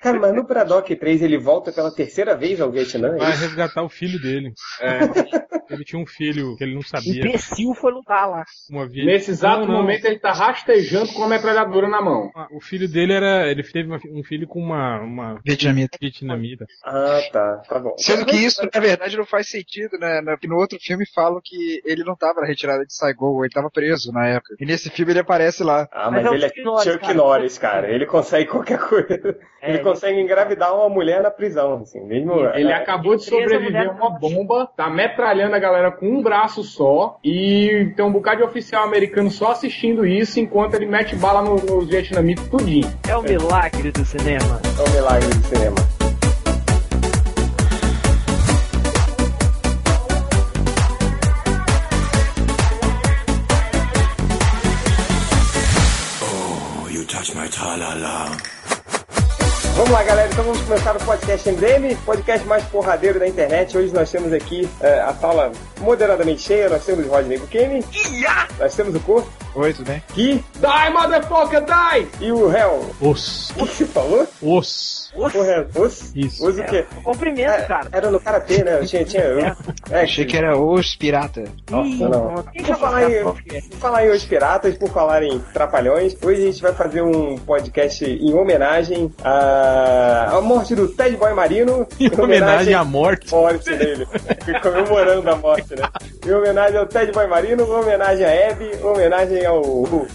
Cara, mas no Braddock 3 ele volta pela terceira vez ao Vietnã? é Vai isso? resgatar o filho dele. É. Ele tinha um filho que ele não sabia. Imbecil foi lutar lá. Uma vez. Nesse exato Não, não. momento ele tá rastejando com a metralhadora na mão. Ah, O filho dele era. Ele teve um filho com uma. uma Vietnamita. vietnamita. Ah, tá. Tá bom. Sendo que isso, na verdade, não faz sentido, né? Na- No outro filme falam que ele não tava na retirada de Saigon, ele tava preso na época. E nesse filme ele aparece lá. Ah, Mas mas, é ele é Chuck Norris, cara. Norris, cara. Ele consegue qualquer coisa. É, ele consegue engravidar uma mulher na prisão, assim. Mesmo. Ele é, acabou de sobreviver a uma bomba, tá metralhando a galera com um braço só e tem um bocado de oficial americano só assistindo isso enquanto ele mete bala no- nos vietnamitas tudinho. É o milagre do cinema. é um milagre do cinema. Vamos lá, galera. Então vamos começar o podcast MDM, podcast mais porradeiro da internet. Hoje nós temos aqui eh, a sala moderadamente cheia. Nós temos o Rodney Bukemi. Nós temos o Corpo. Oi, tudo bem? Gui Die, motherfucker, die! e o Hell. Os. O que você falou? Os. O Hell. Os? Isso. Os o quê? O cumprimento, É, cara. Era no Karatê, né? Eu tinha... tinha eu, é, Achei que era os pirata. Nossa, Ih, não. Por falar, em, por falar em Os Piratas, por falar em Trapalhões, hoje a gente vai fazer um podcast em homenagem à, à morte do Ted Boy Marino. Em homenagem à morte. morte dele. Comemorando a morte, né? Em homenagem ao Ted Boy Marino, em homenagem a Hebe, em homenagem ao,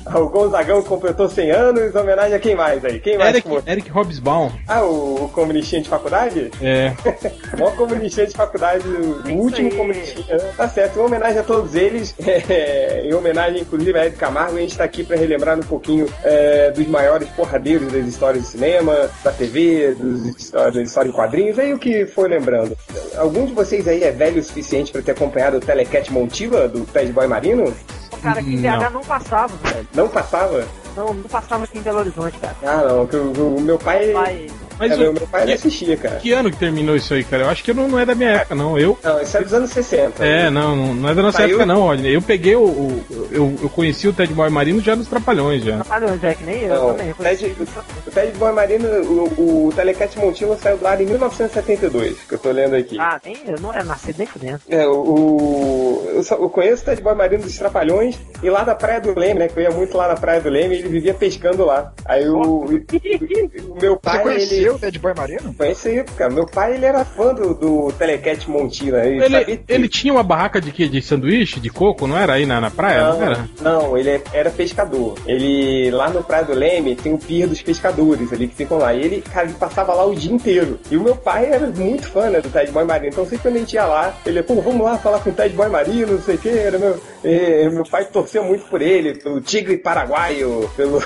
ao Gonzagão que completou 100 anos, em homenagem a quem mais aí? Quem mais Eric? Eric Hobsbawm. Ah, o, o comunistinha de faculdade? É. O maior comunistinha de faculdade, o Isso último aí. comunistinha. né? Tá certo, em homenagem a todos eles, é, em homenagem inclusive a Ed Camargo, a gente tá aqui pra relembrar um pouquinho é, dos maiores porradeiros das histórias do cinema, da TV, dos histórias, da história em quadrinhos, aí o que foi lembrando. Algum de vocês aí é velho o suficiente pra ter acompanhado o Telecat Montila do Ted Boy Marino? Cara, aqui em BH não passava, velho. Não passava? Não, não passava aqui em Belo Horizonte, cara. Ah, não, que o, o meu pai. Pai, Mas é, o- meu, pai que, assistia, cara. que ano que terminou isso aí, cara? Eu acho que não, não é da minha época, não. Eu. Não, isso é dos anos 60. É, não, não, não é da nossa Saiu- época, não, Rodney. Eu peguei o. o- eu, eu conheci o Ted Boy Marino já nos Trapalhões, já. olha onde é que nem eu Não, também. o Ted, o Ted Boy Marino, o, o Telecat Montila saiu do ar em 1972, que eu tô lendo aqui. Ah, nem, eu não era nascido nem por dentro. É, o, o- eu, só- eu conheço o Ted Boy Marino dos Trapalhões e lá da Praia do Leme, né? Que eu ia muito lá na Praia do Leme e ele vivia pescando lá. Aí o, o, o meu Você pai, conheceu ele. O Ted Boy Marino? Conheci, cara. Meu pai, ele era fã do, do Telecat Montila. Ele, Ele, ele tinha uma barraca de quê? De sanduíche, de coco, não era aí na, na praia? Não, era? Não, não, ele é- era pescador. Ele, lá no Praia do Leme, tem o pier dos pescadores ali que ficam lá. E ele, cara, ele passava lá o dia inteiro. E o meu pai era muito fã, né, do Ted Boy Marino. Então sempre quando a gente ia lá, ele, pô, vamos lá falar com o Ted Boy Marino, não sei o que. Era meu, e meu pai torcia muito por ele, pelo Tigre Paraguaio, pelo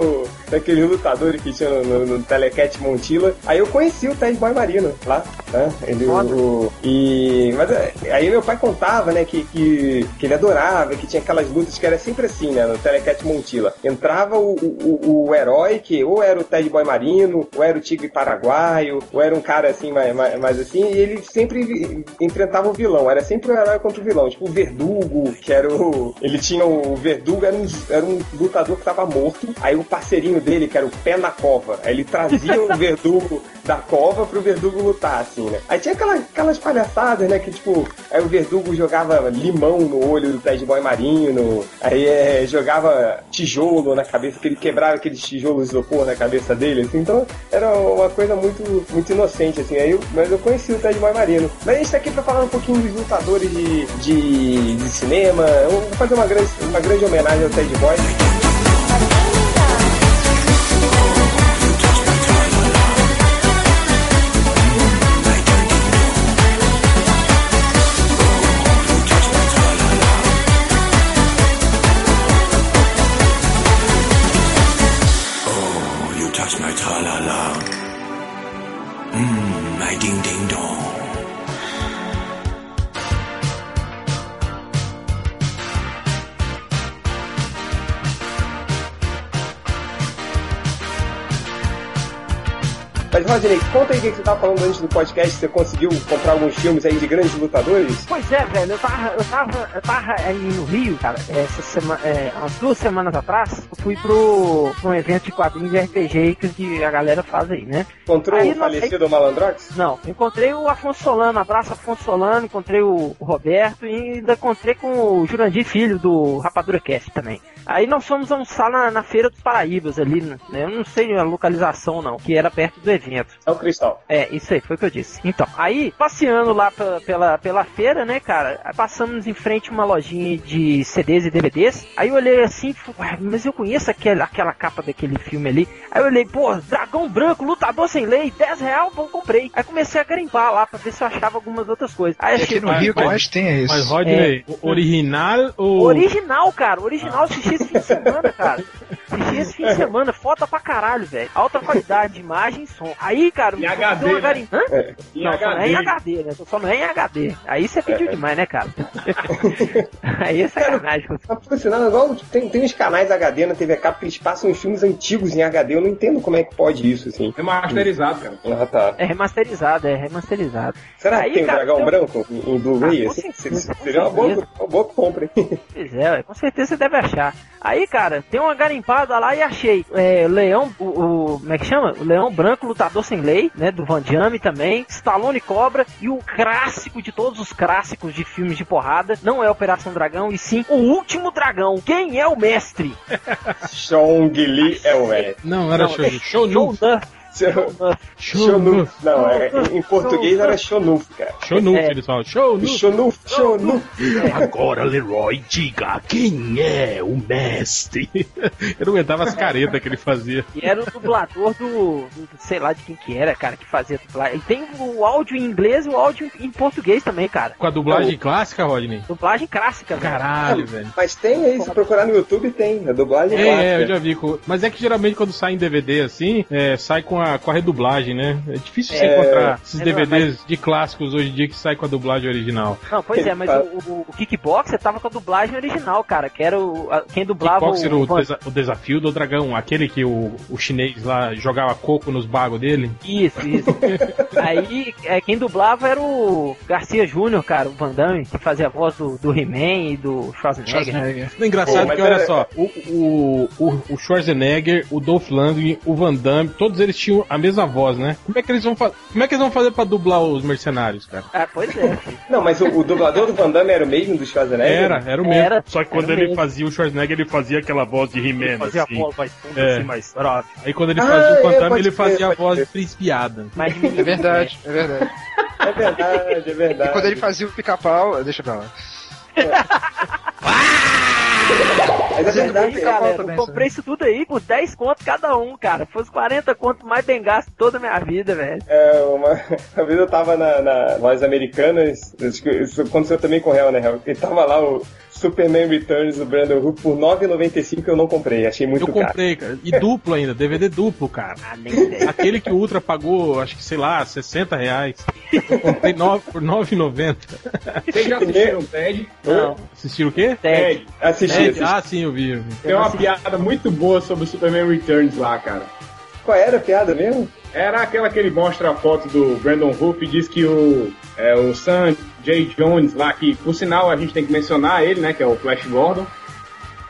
aquele lutador que tinha no, no, Telecat Montila. Aí eu conheci o Ted Boy Marino lá, né? Ele, o, e, mas é, aí meu pai contava, né, que, que, que ele adorava, que tinha aquelas lutas que era sempre assim, né, no Telecat Montila. Entrava o, o, o herói, que ou era o Ted Boy Marino, ou era o Tigre Paraguaio, ou era um cara assim, mais, mais, mais assim, e ele sempre enfrentava o vilão. Era sempre o herói contra o vilão. Tipo o Verdugo, que era o. Ele tinha o Verdugo, era um, era um lutador que tava morto. Aí o parceirinho dele, que era o Pé na Cova, aí ele trazia o Verdugo da cova pro Verdugo lutar, assim, né? Aí tinha aquela, aquelas palhaçadas, né? Que tipo, aí o Verdugo jogava limão no olho do Ted Boy Marino, aí é, jogava tijolo na cabeça, que ele quebrava aqueles tijolos de isopor na cabeça dele, assim, então era uma coisa muito, muito inocente, assim, aí eu, mas eu conheci o Ted Boy Marino. Mas a gente tá aqui pra falar um pouquinho dos lutadores de, de, de cinema, eu vou fazer uma grande, uma grande homenagem ao Ted Boy. Mas Rodney, conta aí o que você tava falando antes do podcast. Você conseguiu comprar alguns filmes aí de grandes lutadores? Pois é, velho, eu tava, eu tava, eu tava aí no Rio, cara, essa semana, é, umas duas semanas atrás, eu fui pro, pro um evento de quadrinhos de RPG que a galera faz aí, né? Encontrou Aí o falecido Malandrox? Não, encontrei o Afonso Solano, abraço Afonso Solano, encontrei o Roberto e ainda encontrei com o Jurandir Filho do Rapadura Cast também. Aí nós fomos almoçar na, na Feira dos Paraíbas ali, né? Eu não sei a localização não, que era perto do evento. É o Cristal. É, isso aí, foi o que eu disse. Então, aí, passeando lá pela, pela, pela feira, né, cara, passamos em frente a uma lojinha de CDs e DVDs. Aí eu olhei assim, falei, "Ué, mas eu conheço aquela, aquela capa daquele filme ali. Aí eu olhei, pô, Dragão Branco, Lutador Sem Lei, 10 real, bom, comprei. Aí comecei a garimpar lá pra ver se eu achava algumas outras coisas. Aí achei, aqui no Rio que mas- mais tem é isso. Mas, Rodney, o original ou. Original, cara, original, assisti esse fim de semana, cara. Assisti esse fim de semana, foda pra caralho, velho. Alta qualidade de imagem e som. Aí, cara, Em HD, né? Hã? Em não, só não é em HD. HD, né? Só não é em HD. Aí você pediu demais, né, cara? Aí é sacanagem. Por sinal, igual tem, tem uns canais HD na TV Cabo que eles passam os filmes antigos em HD. Eu não entendo como é que pode isso, assim. Remasterizado, cara. Ah, tá. É remasterizado, é remasterizado. Será Aí, que tem o cara, Dragão eu- Branco em, em Blu-ray? Ah, assim? certeza, Seria- uma boa, uma boa compra, hein? Pois é, com certeza você deve achar. Aí, cara, tem uma garimpada lá e achei é, Leão, o, o- como é que chama? O Leão Branco, Lutador Sem Lei, né, do Van Damme também, Stallone Cobra e o clássico de todos os clássicos de filmes de porrada, não é Operação Dragão, e sim O Último Dragão. Quem é o mestre? Chong Li é o é. Não, era Não, show. É. Shonuf. Não, é, em português era Shonuf, cara. Show nu, É. eles falam. Show nu. Shonuf, Shonuf. Agora, Leroy, diga quem é o mestre. Eu não aguentava as caretas que ele fazia. E era o dublador do, do- sei lá de quem que era, cara, que fazia dublagem. E tem o áudio em inglês e o áudio em português também, cara. Com a dublagem clássica, Rodney. Dublagem clássica, velho. Caralho, velho. Mas tem aí, se procurar no YouTube, tem. A dublagem É, clássica. é, eu já vi. Mas é que geralmente quando sai em DVD assim, é, sai com a, com a redublagem, né? É difícil você É. encontrar esses É, DVDs de clássicos hoje em dia que sai com a dublagem original. Não, pois é, mas o, o, o Kickboxer tava com a dublagem original, cara, que era o, a- quem dublava Kickboxer, o, o, desa- o desafio do dragão, aquele que o, o chinês lá jogava coco nos bagos dele. Isso, isso. Aí, é, quem dublava era o Garcia Júnior, cara, o Van Damme, que fazia a voz do, do He-Man e do Schwarzenegger. Schwarzenegger. O engraçado Pô, mas que, olha é- só, o, o, o, o Schwarzenegger, o Dolph Lundgren, o Van Damme, todos eles tinham a mesma voz, né? Como é que eles vão, fa como é que eles vão fazer pra dublar os mercenários, cara? Ah, pois é. Não, mas o, o dublador do Van Damme era o mesmo do Schwarzenegger? Era, era o mesmo. Era. Só que quando ele mesmo. fazia o Schwarzenegger, ele fazia aquela voz de He-Man, Fazia assim. a voz mais funda, É. assim, mais. Aí quando ele Ah, fazia o é, Van Damme, pode ele fazia a voz. Mais de menino, É verdade, é verdade. É verdade, é verdade. E quando ele fazia o pica-pau, deixa pra lá. Mas é verdade, Aí, cara. eu comprei isso tudo aí por 10 conto cada um, cara. Foi os 40 conto mais bem gasto toda a minha vida, velho. É, uma, uma vez eu tava na, na lojas americanas, acho que isso aconteceu também com o Real, né, Real? E tava lá o Superman Returns do Brandon Hook por R$ 9,95 eu não comprei, achei muito Eu caro. comprei, cara. E duplo ainda, DVD duplo, cara. Ah. Aquele que o Ultra pagou, acho que, sei lá, 60 reais. Eu comprei nove, por 9,90. Vocês já assistiram Ted? Não, Assistiram o quê? Ted. Ted. Assisti, É, assisti. ah, sim, eu vi. eu vi. Tem uma piada muito boa sobre o Superman Returns lá, cara. Qual era a piada mesmo? Era aquela que ele mostra a foto do Brandon Hoop e diz que o, é, o Sam J. Jones lá, que por sinal a gente tem que mencionar ele, né, que é o Flash Gordon.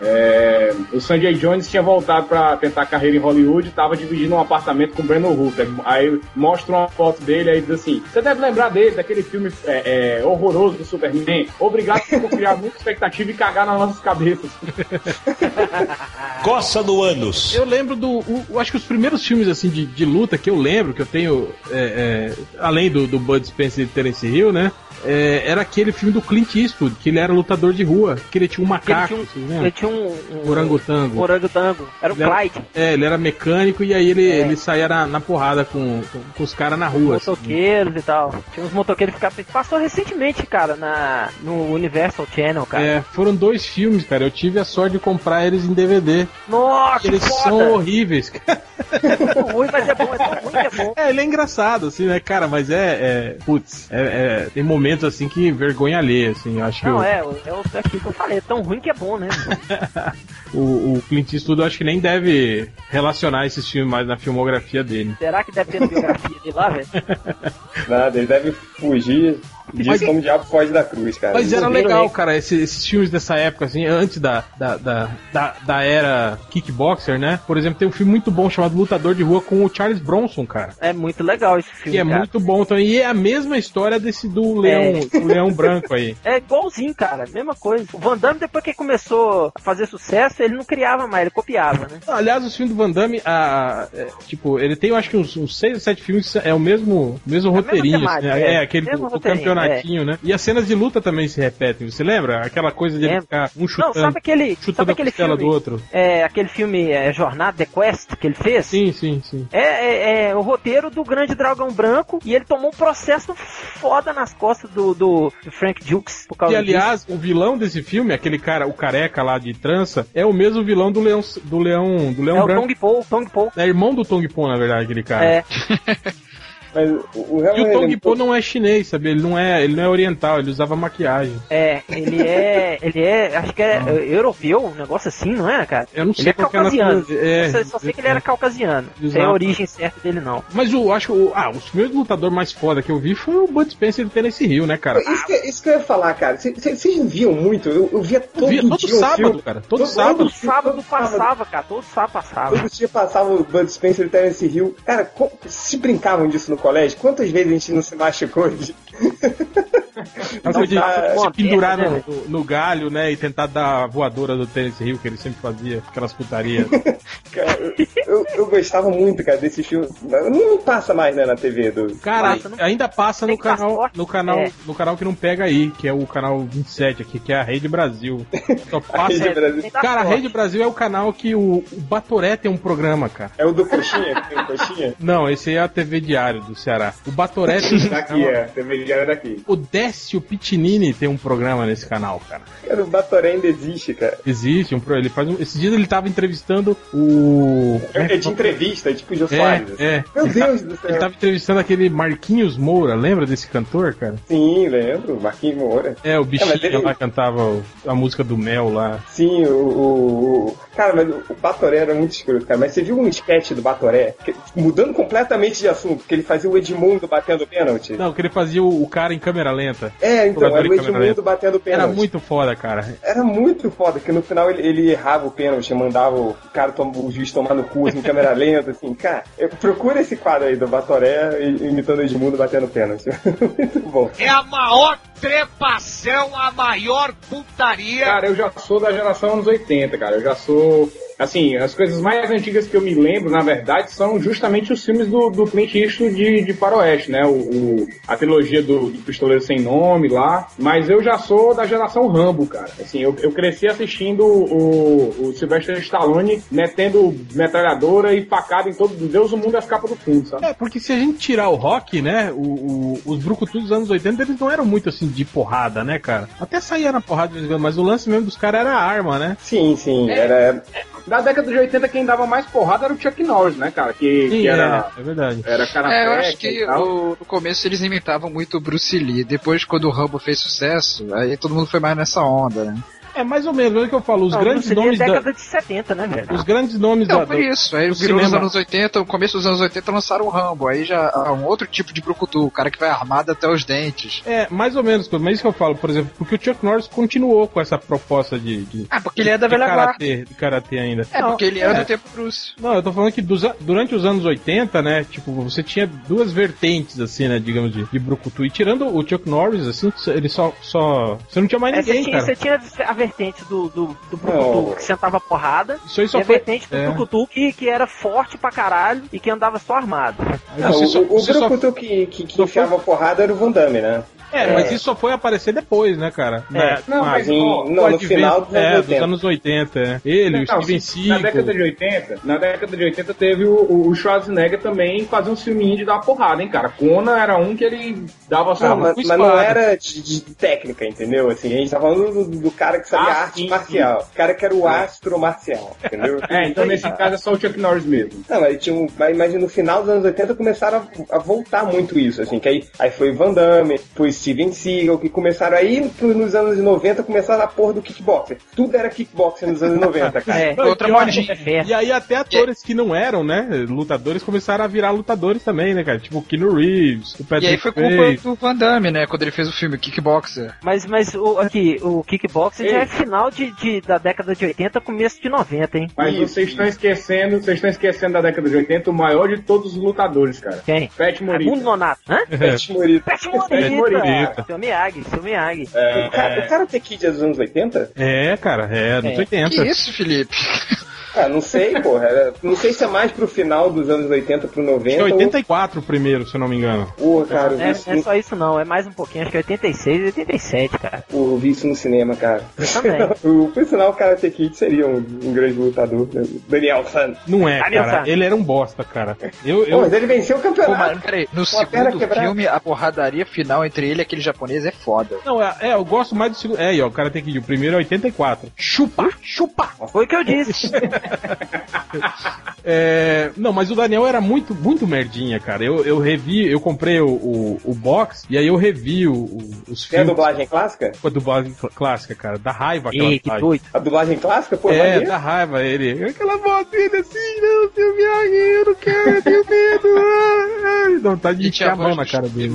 É, o Sanjay Jones tinha voltado pra tentar carreira em Hollywood e tava dividindo um apartamento com o Brandon Hooper. Aí mostra uma foto dele e diz assim: Você deve lembrar dele, daquele filme é, é, horroroso do Superman. Obrigado por criar muita expectativa e cagar nas nossas cabeças. Coça do ânus. Eu lembro do. o- acho que os primeiros filmes assim de, de luta que eu lembro, que eu tenho. é, é, além do, do Bud Spencer e Terence Hill, né? É, era aquele filme do Clint Eastwood, que ele era lutador de rua, que ele tinha um Ele macaco, tinha um, vocês ele tinha um, um Orangotango. orangotango. Era o Ele era- Clyde. É, ele era mecânico e aí ele, É. ele saía na, na porrada com, com, com os caras na rua. assim. motoqueiros e tal. Tinha uns motoqueiros que ficavam. Passou recentemente, cara, na, no Universal Channel, cara. É, foram dois filmes, cara. Eu tive a sorte de comprar eles em DVD. Nossa, Eles que são foda! horríveis, cara. É ruim, mas é bom, é tão ruim que é bom. É, ele é engraçado, assim, né, cara? Mas é. é putz, é, é- tem momentos assim que vergonha alheia, assim. Eu acho que. Não, eu- é, é, o- é aquilo que eu falei, é tão ruim que é bom, né? o, o Clint Eastwood eu acho que nem deve relacionar esses filmes mais na filmografia dele. Será que deve ter biografia de lá, velho? Nada, ele deve fugir disso Mas- como o diabo foge da cruz, cara. Mas era legal, nem- cara, esse- esses, filmes dessa época, assim, antes da, da, da, da, da era kickboxer, né? Por exemplo, tem um filme muito bom chamado Lutador de Rua com o Charles Bronson, cara. É muito legal esse filme. Que é cara. muito bom também. E é a mesma história desse do leão, do leão branco aí. É igualzinho, cara, mesma coisa. O Van Damme, depois que começou a fazer sucesso, ele não criava mais, ele copiava, né? Aliás, os filmes do Van Damme, a, é, tipo, ele tem, eu acho que uns, uns seis ou sete filmes, é o mesmo, mesmo roteirinho, assim, temática, né? é, é. aquele do, do campeonatinho, né? E as cenas de luta também se repetem, você lembra? Aquela coisa de ele ficar um Não, chutando, sabe aquele, chutando sabe aquele filme? do outro. É, aquele filme é, Jornada The Quest que ele fez? Sim, sim, sim. É, é, é o roteiro do Grande Dragão Branco e ele tomou um processo foda nas costas do, do, do Frank Dukes por causa E aliás, o vilão desse filme, aquele cara, o careca lá de trança, é o mesmo vilão do leão do leão, do leão disso. É o branco. Tong Po, Tong Po. É irmão do Tong Po, na verdade, aquele cara. É, Mas o, o E o Tong ele- Po não é chinês, sabe? Ele não é, ele não é oriental, ele usava maquiagem. é, ele é, ele é, acho que é, é, europeu, um negócio assim, não é, cara? Eu não sei Ele é é caucasiano. É, só, só sei que ele era caucasiano. Não sei a origem certa dele, não. Mas o, acho que o, ah, os primeiros lutador mais foda que eu vi foi o Bud Spencer do Tennessee Hill, né, cara? Isso que, isso que eu ia falar, cara. Cê- cê- Vocês não viam muito? Eu, eu via todo Eu via todo dia um sábado, filme. cara. Todo Todo sábado. Todo sábado todo passava, cara. Todo sábado passava. Todo dia passava o Bud Spencer e o Terence Hill. Cara, se brincavam disso no colégio? Quantas vezes a gente não se machucou Aquela coisa de Tá, se pendurar no, né, no- no galho, né? E tentar dar a voadora do Tennessee Hill, que ele sempre fazia, aquelas putarias. Cara, eu, eu gostava muito, cara, desse filme. Não, não passa mais, né, na TV do... Cara, ainda passa no canal, no canal, É. no canal que não pega aí, que é o canal 27 aqui, que é a Rede Brasil. Só passa. Rede Brasil. Cara, a. Rede Brasil é o canal que o, o Batoré tem um programa, cara. É o do Coxinha, tem o Coxinha? Não, esse aí é a TV Diário do Ceará. O Batoré tem Daqui, é. TV diária daqui. O Décio Pitinini tem um programa nesse canal, cara. Cara, o Batoré ainda existe, cara. Existe um ele faz um, esses dias ele tava entrevistando o É de entrevista, é tipo o Jô É, Soares. assim. é. Meu Ele tá- Deus do céu. Ele tava entrevistando aquele Marquinhos Moura, lembra desse cantor, cara? Sim, lembro. Marquinhos Moura. É, o bichinho É, ele- lá cantava o- a música do Mel lá. Sim, o, o- o- Cara, mas o Batoré era muito escroto, cara. Mas você viu um sketch do Batoré? Que- mudando completamente de assunto, que ele fazia o Edmundo batendo pênalti. Não, que ele fazia o, o cara em câmera lenta. É, então, era o Edmundo batendo pênalti. Era muito foda, cara. Era muito foda, que no final ele, ele errava o pênalti, mandava o cara, tom- o juiz tomar no cu, assim, em câmera lenta, assim, cara, procura esse quadro aí do Batoré imitando o Edmundo batendo pênalti. muito bom. É a maior trepação, a maior putaria. Cara, eu já sou da geração anos 80, cara. Eu já sou. Assim, as coisas mais antigas que eu me lembro, na verdade, são justamente os filmes do, do Clint Eastwood de, de faroeste, né? O, o- a trilogia do, do Pistoleiro Sem Nome lá. Mas eu já sou da geração Rambo, cara. Assim, eu, eu cresci assistindo o, o Sylvester Stallone metendo metralhadora e facada em todo Deus, o mundo e as capas do fundo, sabe? É, porque se a gente tirar o rock, né, o, o- os brucutus dos anos 80, eles não eram muito assim de porrada, né, cara? Até saía na porrada de vez em quando, mas o lance mesmo dos caras era a arma, né? Sim, sim, era. Da década de 80, quem dava mais porrada era o Chuck Norris, né, cara? Que, Sim, que era, é, é verdade. era cara É, eu acho que o- no começo eles imitavam muito o Bruce Lee. Depois, quando o Rambo fez sucesso, aí todo mundo foi mais nessa onda, né? É mais ou menos, é o que eu falo, os Não, grandes seria nomes da, década de 70, né, velho? os grandes nomes Não, da, por do- isso. Aí virou nos cinema. anos 80, no começo dos anos 80 lançaram o Rambo. Aí já há um outro tipo de brucutu, o cara que vai armado até os dentes. É, mais ou menos, mas isso que eu falo, por exemplo, porque o Chuck Norris continuou com essa proposta de, de, Ah, porque ele é da velha guarda. de karatê ainda. É, porque ele é, é. do tempo Bruce. Não, eu tô falando que dos durante os anos 80, né, tipo, você tinha duas vertentes, assim, né, digamos, de, de brucutu. E tirando o Chuck Norris, assim, ele só, só... Você não tinha mais É, você, ninguém, tinha, cara. você tinha a vertente do, do, do Brucutu Não. que sentava porrada, Isso aí e só a foi... vertente do é. Brucutu que, que era forte pra caralho e que andava só armado. Não, o, só- o só- Brucutu que, que, que só enfiava porrada era o Van Damme, né? É, mas isso só foi aparecer depois, né, cara? É. Não, mas, Em- ó, não, no advento- final dos anos é, 80. dos anos 80, é. Ele, o Não, Steven se- Na década Seagal. de 80, na década de 80 teve o, o Schwarzenegger também fazer um filminho de dar porrada, hein, cara. Conan era um que ele dava só Não, uma mas, mas não era de, de técnica, entendeu? Assim, a gente tá falando do, do cara que sabia Ah, arte sim, marcial. O cara que era o astro marcial, entendeu? É, então nesse caso é só o Chuck Norris mesmo. Não, mas, tinha um, mas, no final dos anos 80 começaram a, a voltar muito isso, assim, que aí, aí foi Van Damme, foi Steven Seagal, que começaram aí nos anos 90, começaram a porra do kickboxer. Tudo era kickboxer nos anos 90, cara. É, Outra E modinha. E aí até atores que não eram, né, lutadores, começaram a virar lutadores também, né, cara? Tipo o Keanu Reeves, o E Patrick aí foi culpa do Van Damme, né? Quando ele fez o filme Kickboxer. Mas, mas o, aqui, o kickboxing já é final de, de- da década de 80, começo de 90, hein? Mas Isso, vocês estão esquecendo, vocês estão esquecendo da década de 80, o maior de todos os lutadores, cara. Quem? Mundo Morita. Nonato. Hã? Pet Morita. Pet Morita. Morita. Seu Miyagi, seu Miyagi. O cara, o Karate Kid é dos anos 80? É, cara, é, nos É. 80. Que isso, Felipe? Ah, não sei, porra. Não sei se é mais pro final dos anos 80 pro Acho 90. que é 84 o primeiro, se eu não me engano. Ou... Porra, cara, eu É, isso é no... só isso não, é mais um pouquinho, acho que é 86 e 87, cara. Porra, eu vi isso no cinema, cara. também. o, por sinal, o Karate Kid seria um, um grande lutador. né? Daniel San. Não é, Daniel cara. San. Ele era um bosta, cara. Eu, Pô, eu, mas ele venceu o Pô, campeonato. mas peraí, no segundo filme, a porradaria final entre ele e aquele japonês é foda. não, é, é, eu gosto mais do segundo. É, aí, ó, o cara tem que ir. O primeiro é 84. Chupa, chupa. Foi o que eu disse. É, não, mas o Daniel era muito, muito merdinha, cara. Eu, eu revi, eu comprei o, o, o box e aí eu revi o, o- os Tem a filmes dublagem clássica? com a dublagem cl- clássica, cara. Da raiva aquela Ei, que doido. A dublagem clássica? Pô, É, maneiro. da raiva ele. Aquela voz dele assim, não, seu não quero, eu tenho medo. ah, ah. Dá vontade de enfiar a mão na cara dele.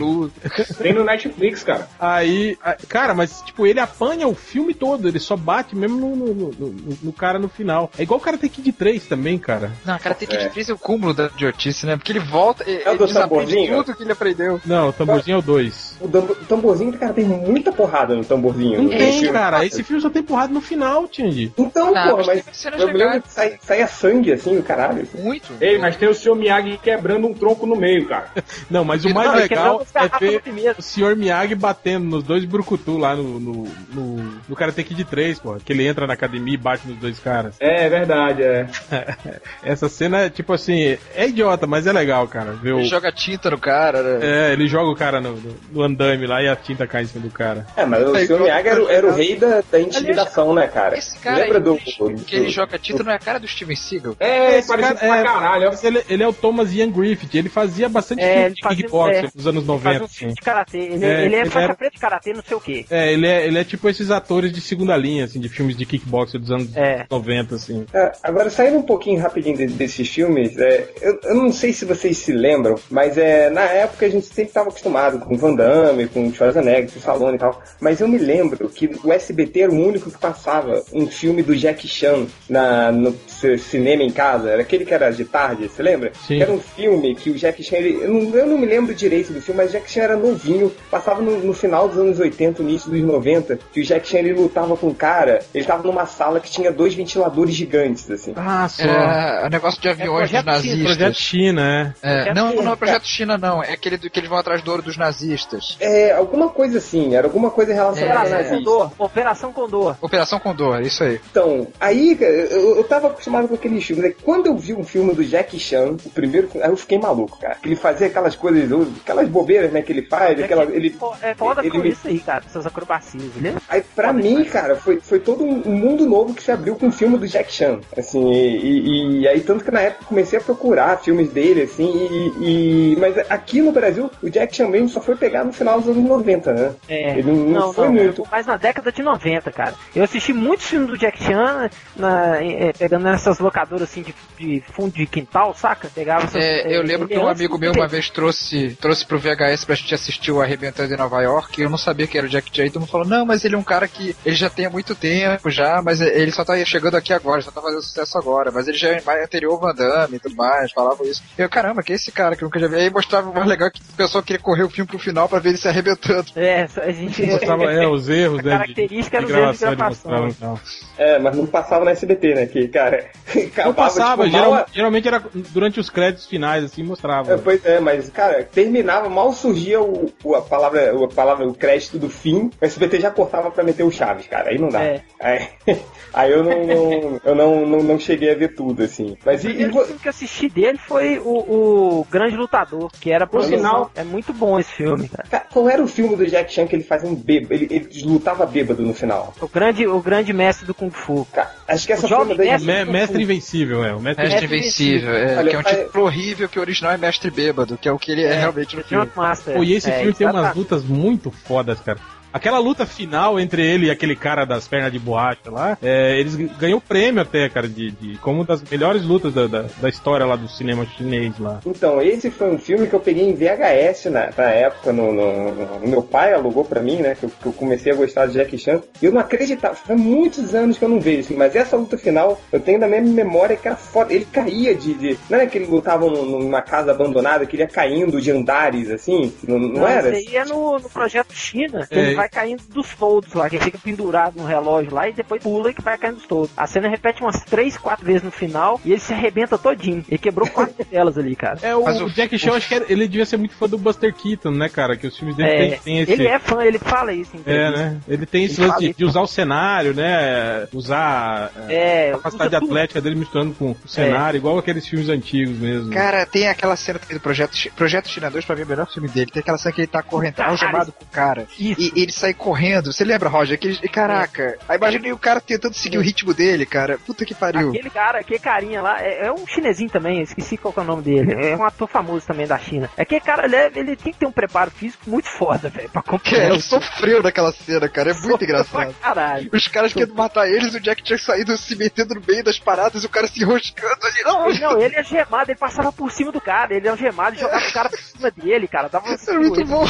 Tem no Netflix, cara. Aí, a- cara, mas tipo, ele apanha o filme todo, ele só bate mesmo no, no, no- no- no cara no final. É igual o cara tem Kid 3 também, cara. Não, cara, tem que É. é. o cúmulo da idiotice, né? Porque ele volta, e- É o ele do desaprende tamborzinho? tudo que ele aprendeu. Não, o tamborzinho é o 2. O, tambo- o tamborzinho, cara, tem muita porrada no tamborzinho. Não tem, filme. cara. Esse filme só tem porrada no final, Tindy. Então, Não, porra, mas mas eu me lembro que sai, saia sangue assim, o caralho. Muito. Ei, mas tem o seu Miyagi quebrando um tronco no meio, cara. Não, mas o mais Não, legal é ver o Sr. Miyagi batendo nos dois brucutu lá no, no, no, no Karate Kid 3, pô. Que ele entra na academia e bate nos dois caras. É, é verdade, é. Essa cena é tipo assim, é idiota, mas é legal, cara. Ver o, Ele joga tinta no cara, né? É, ele joga o cara no, no- no andame lá e a tinta cai em cima do cara. É, mas o Sr. Miyagi era, o- era o rei da, da intimidação, né, cara? Esse cara Lembra aí, do, bicho, que ele joga tinta não é a cara do Steven Seagal? É, Esse parecido cara- pra é, caralho. ele, ele é o Thomas Ian Griffith, ele fazia bastante É, filme ele fazia- kickboxer é. nos anos Faz 90. um assim. de karatê. Ele É, é, ele é ele faixa era- preta de karatê, não sei o quê. É, ele é, ele é tipo esses atores de segunda linha, assim, de filmes de kickboxer dos anos É. 90, assim. É, agora, saindo um pouquinho rapidinho de- desses filmes, é, eu, eu não sei se vocês se lembram, mas é, na época a gente sempre estava acostumado com Van Damme, com Schwarzenegger, com Stallone e tal, mas eu me lembro que o SBT era o único que passava um filme do Jack Chan na, no cinema em casa, era aquele que era de tarde, você lembra? Sim. Era um filme que o Jack Chan, ele, eu, não, eu não me lembro direito do filme, mas o Jack Chan era novinho, passava no, no final dos anos 80, início dos 90, que o Jack Chan ele lutava com um cara, ele tava numa sala que tinha dois ventiladores gigantes, assim. Ah, só. É, o negócio de aviões dos Projeto China, nazistas. Projeto China, é. É, Projeto não, China. não é Projeto China, não. É aquele do, que eles vão atrás do ouro dos nazistas. É, alguma coisa assim, era alguma coisa relacionada a É. Operação nazista. Condor. Operação Condor. Operação Condor, isso aí. Então, aí eu, eu tava acostumado com aqueles filmes. Aí, Quando eu vi um filme do Jack Chan, o primeiro filme, aí eu fiquei maluco, cara. Ele fazia aquelas coisas, aquelas bobeiras, né, que ele faz, aquela, ele, É foda ele com me- isso aí, cara. Essas acrobacias, né? Aí, pra Foda mim, cara, foi, foi todo um, mundo novo que se abriu com o filme do Jack Chan. Assim, e, e aí, tanto que na época eu comecei a procurar filmes dele, assim, e, e- Mas aqui no Brasil, o Jack Chan mesmo só foi pegar no final dos anos 90, né? É. Ele não, foi muito. Mas na década de 90, cara. Eu assisti muitos filmes do Jack Chan, na, é, pegando nessas locadoras assim de, de fundo de quintal, saca? Pegava essas, É, eu é, lembro que um amigo meu uma vez trouxe, trouxe pro VHS pra gente assistir o Arrebentando em Nova York e eu não sabia que era o Jack Chan. E todo mundo falou, não, mas ele é um cara que ele já tem há muito tempo já, mas ele só tá chegando aqui agora, só tá fazendo sucesso agora. Mas ele já é mais anterior ao Van Damme e tudo mais, falava isso. Eu, caramba, que é esse cara que eu nunca já vi. Aí mostrava o mais legal que o pessoal queria correr o filme pro final pra ver ele se arrebentando. É, a gente. Mostrava, é, os erros, A né? característica era os erros de ele gravação. mostrava e tal. É, mas não passava na SBT, né? Que, cara, Não acabava, passava, tipo, geral- mal- geralmente era durante os créditos finais, assim, mostrava. É, pois é, mas, cara, terminava, mal surgia o, o- a, palavra, a palavra, o crédito do fim, o SBT já cortava pra meter o Chaves, cara, aí não dá. É. Aí, aí eu não, não- eu não, não, não cheguei a ver tudo, assim. Mas O e, e filme que eu assisti dele foi o, o Grande Lutador, que era por Por sinal- É muito bom esse filme, cara. Cara, qual era o filme do Jack Chan que ele fazia um bêbado? Ele, ele lutava bêbado no final. O grande, o grande mestre do Kung Fu. Cara, acho que essa O jovem das. mestre- Me- mestre Invencível, é. O mestre Mestre Mestre Invencível, é, Olha, que é um título horrível que o original é Mestre Bêbado, que é o que ele é, realmente no filme. Jump Master. Pô, e esse É, filme tem umas lutas muito fodas, cara. Aquela luta final entre ele e aquele cara das pernas de borracha lá, é, eles ganham prêmio até, cara, de, de como uma das melhores lutas da, da, da história lá do cinema chinês lá. Então, esse foi um filme que eu peguei em VHS na, na época, no, no- no- meu pai alugou pra mim, né? Que eu, que eu comecei a gostar de Jack Chan. E eu não acreditava, faz muitos anos que eu não vejo, assim, mas essa luta final, eu tenho na minha memória que era foda. Ele caía de. de não é que ele lutava num- numa casa abandonada, que ele ia caindo de andares, assim? Não, não, Não, era? Isso aí é no, no projeto China. É. Vai caindo dos toldos lá, que fica pendurado no relógio lá e depois pula e que vai caindo dos toldos. A cena repete umas 3, 4 vezes no final e ele se arrebenta todinho. Ele quebrou quatro delas ali, cara. É, o, Mas o- Jack Chan, acho que era- ele devia ser muito fã do Buster Keaton, né, cara? Que os filmes dele É, tem, tem esse. ele é fã, ele fala isso. em É, né? Ele tem esse lance de, de usar o cenário, né? Usar é, É, a capacidade usa atlética dele misturando com o cenário, igual aqueles filmes antigos mesmo. Cara, tem aquela cena também do Projeto, Projeto China 2, pra mim, é o melhor filme dele. Tem aquela cena que ele tá correndo, Cara, algemado com o cara. Isso. E ele sai correndo. Você lembra, Roger? Aquele, caraca. Aí imaginei o cara tentando seguir o ritmo dele, cara. Puta que pariu. Aquele cara, aquele carinha lá, é, é um chinesinho também, esqueci qual que é o nome dele. É um ator famoso também da China. Aquele cara, ele, é- ele tem que ter um preparo físico muito foda, velho, pra É, acompanhar. ele sofreu naquela cena, cara. É muito Pra engraçado. caralho. Os caras querendo matar eles, o Jack tinha saído se metendo no meio das paradas e o cara se enroscando ali. Não, Ele, não, ele é gemado, ele passava por cima do cara, ele é algemado e jogava o cara por cima dele, cara. Dava é muito bom.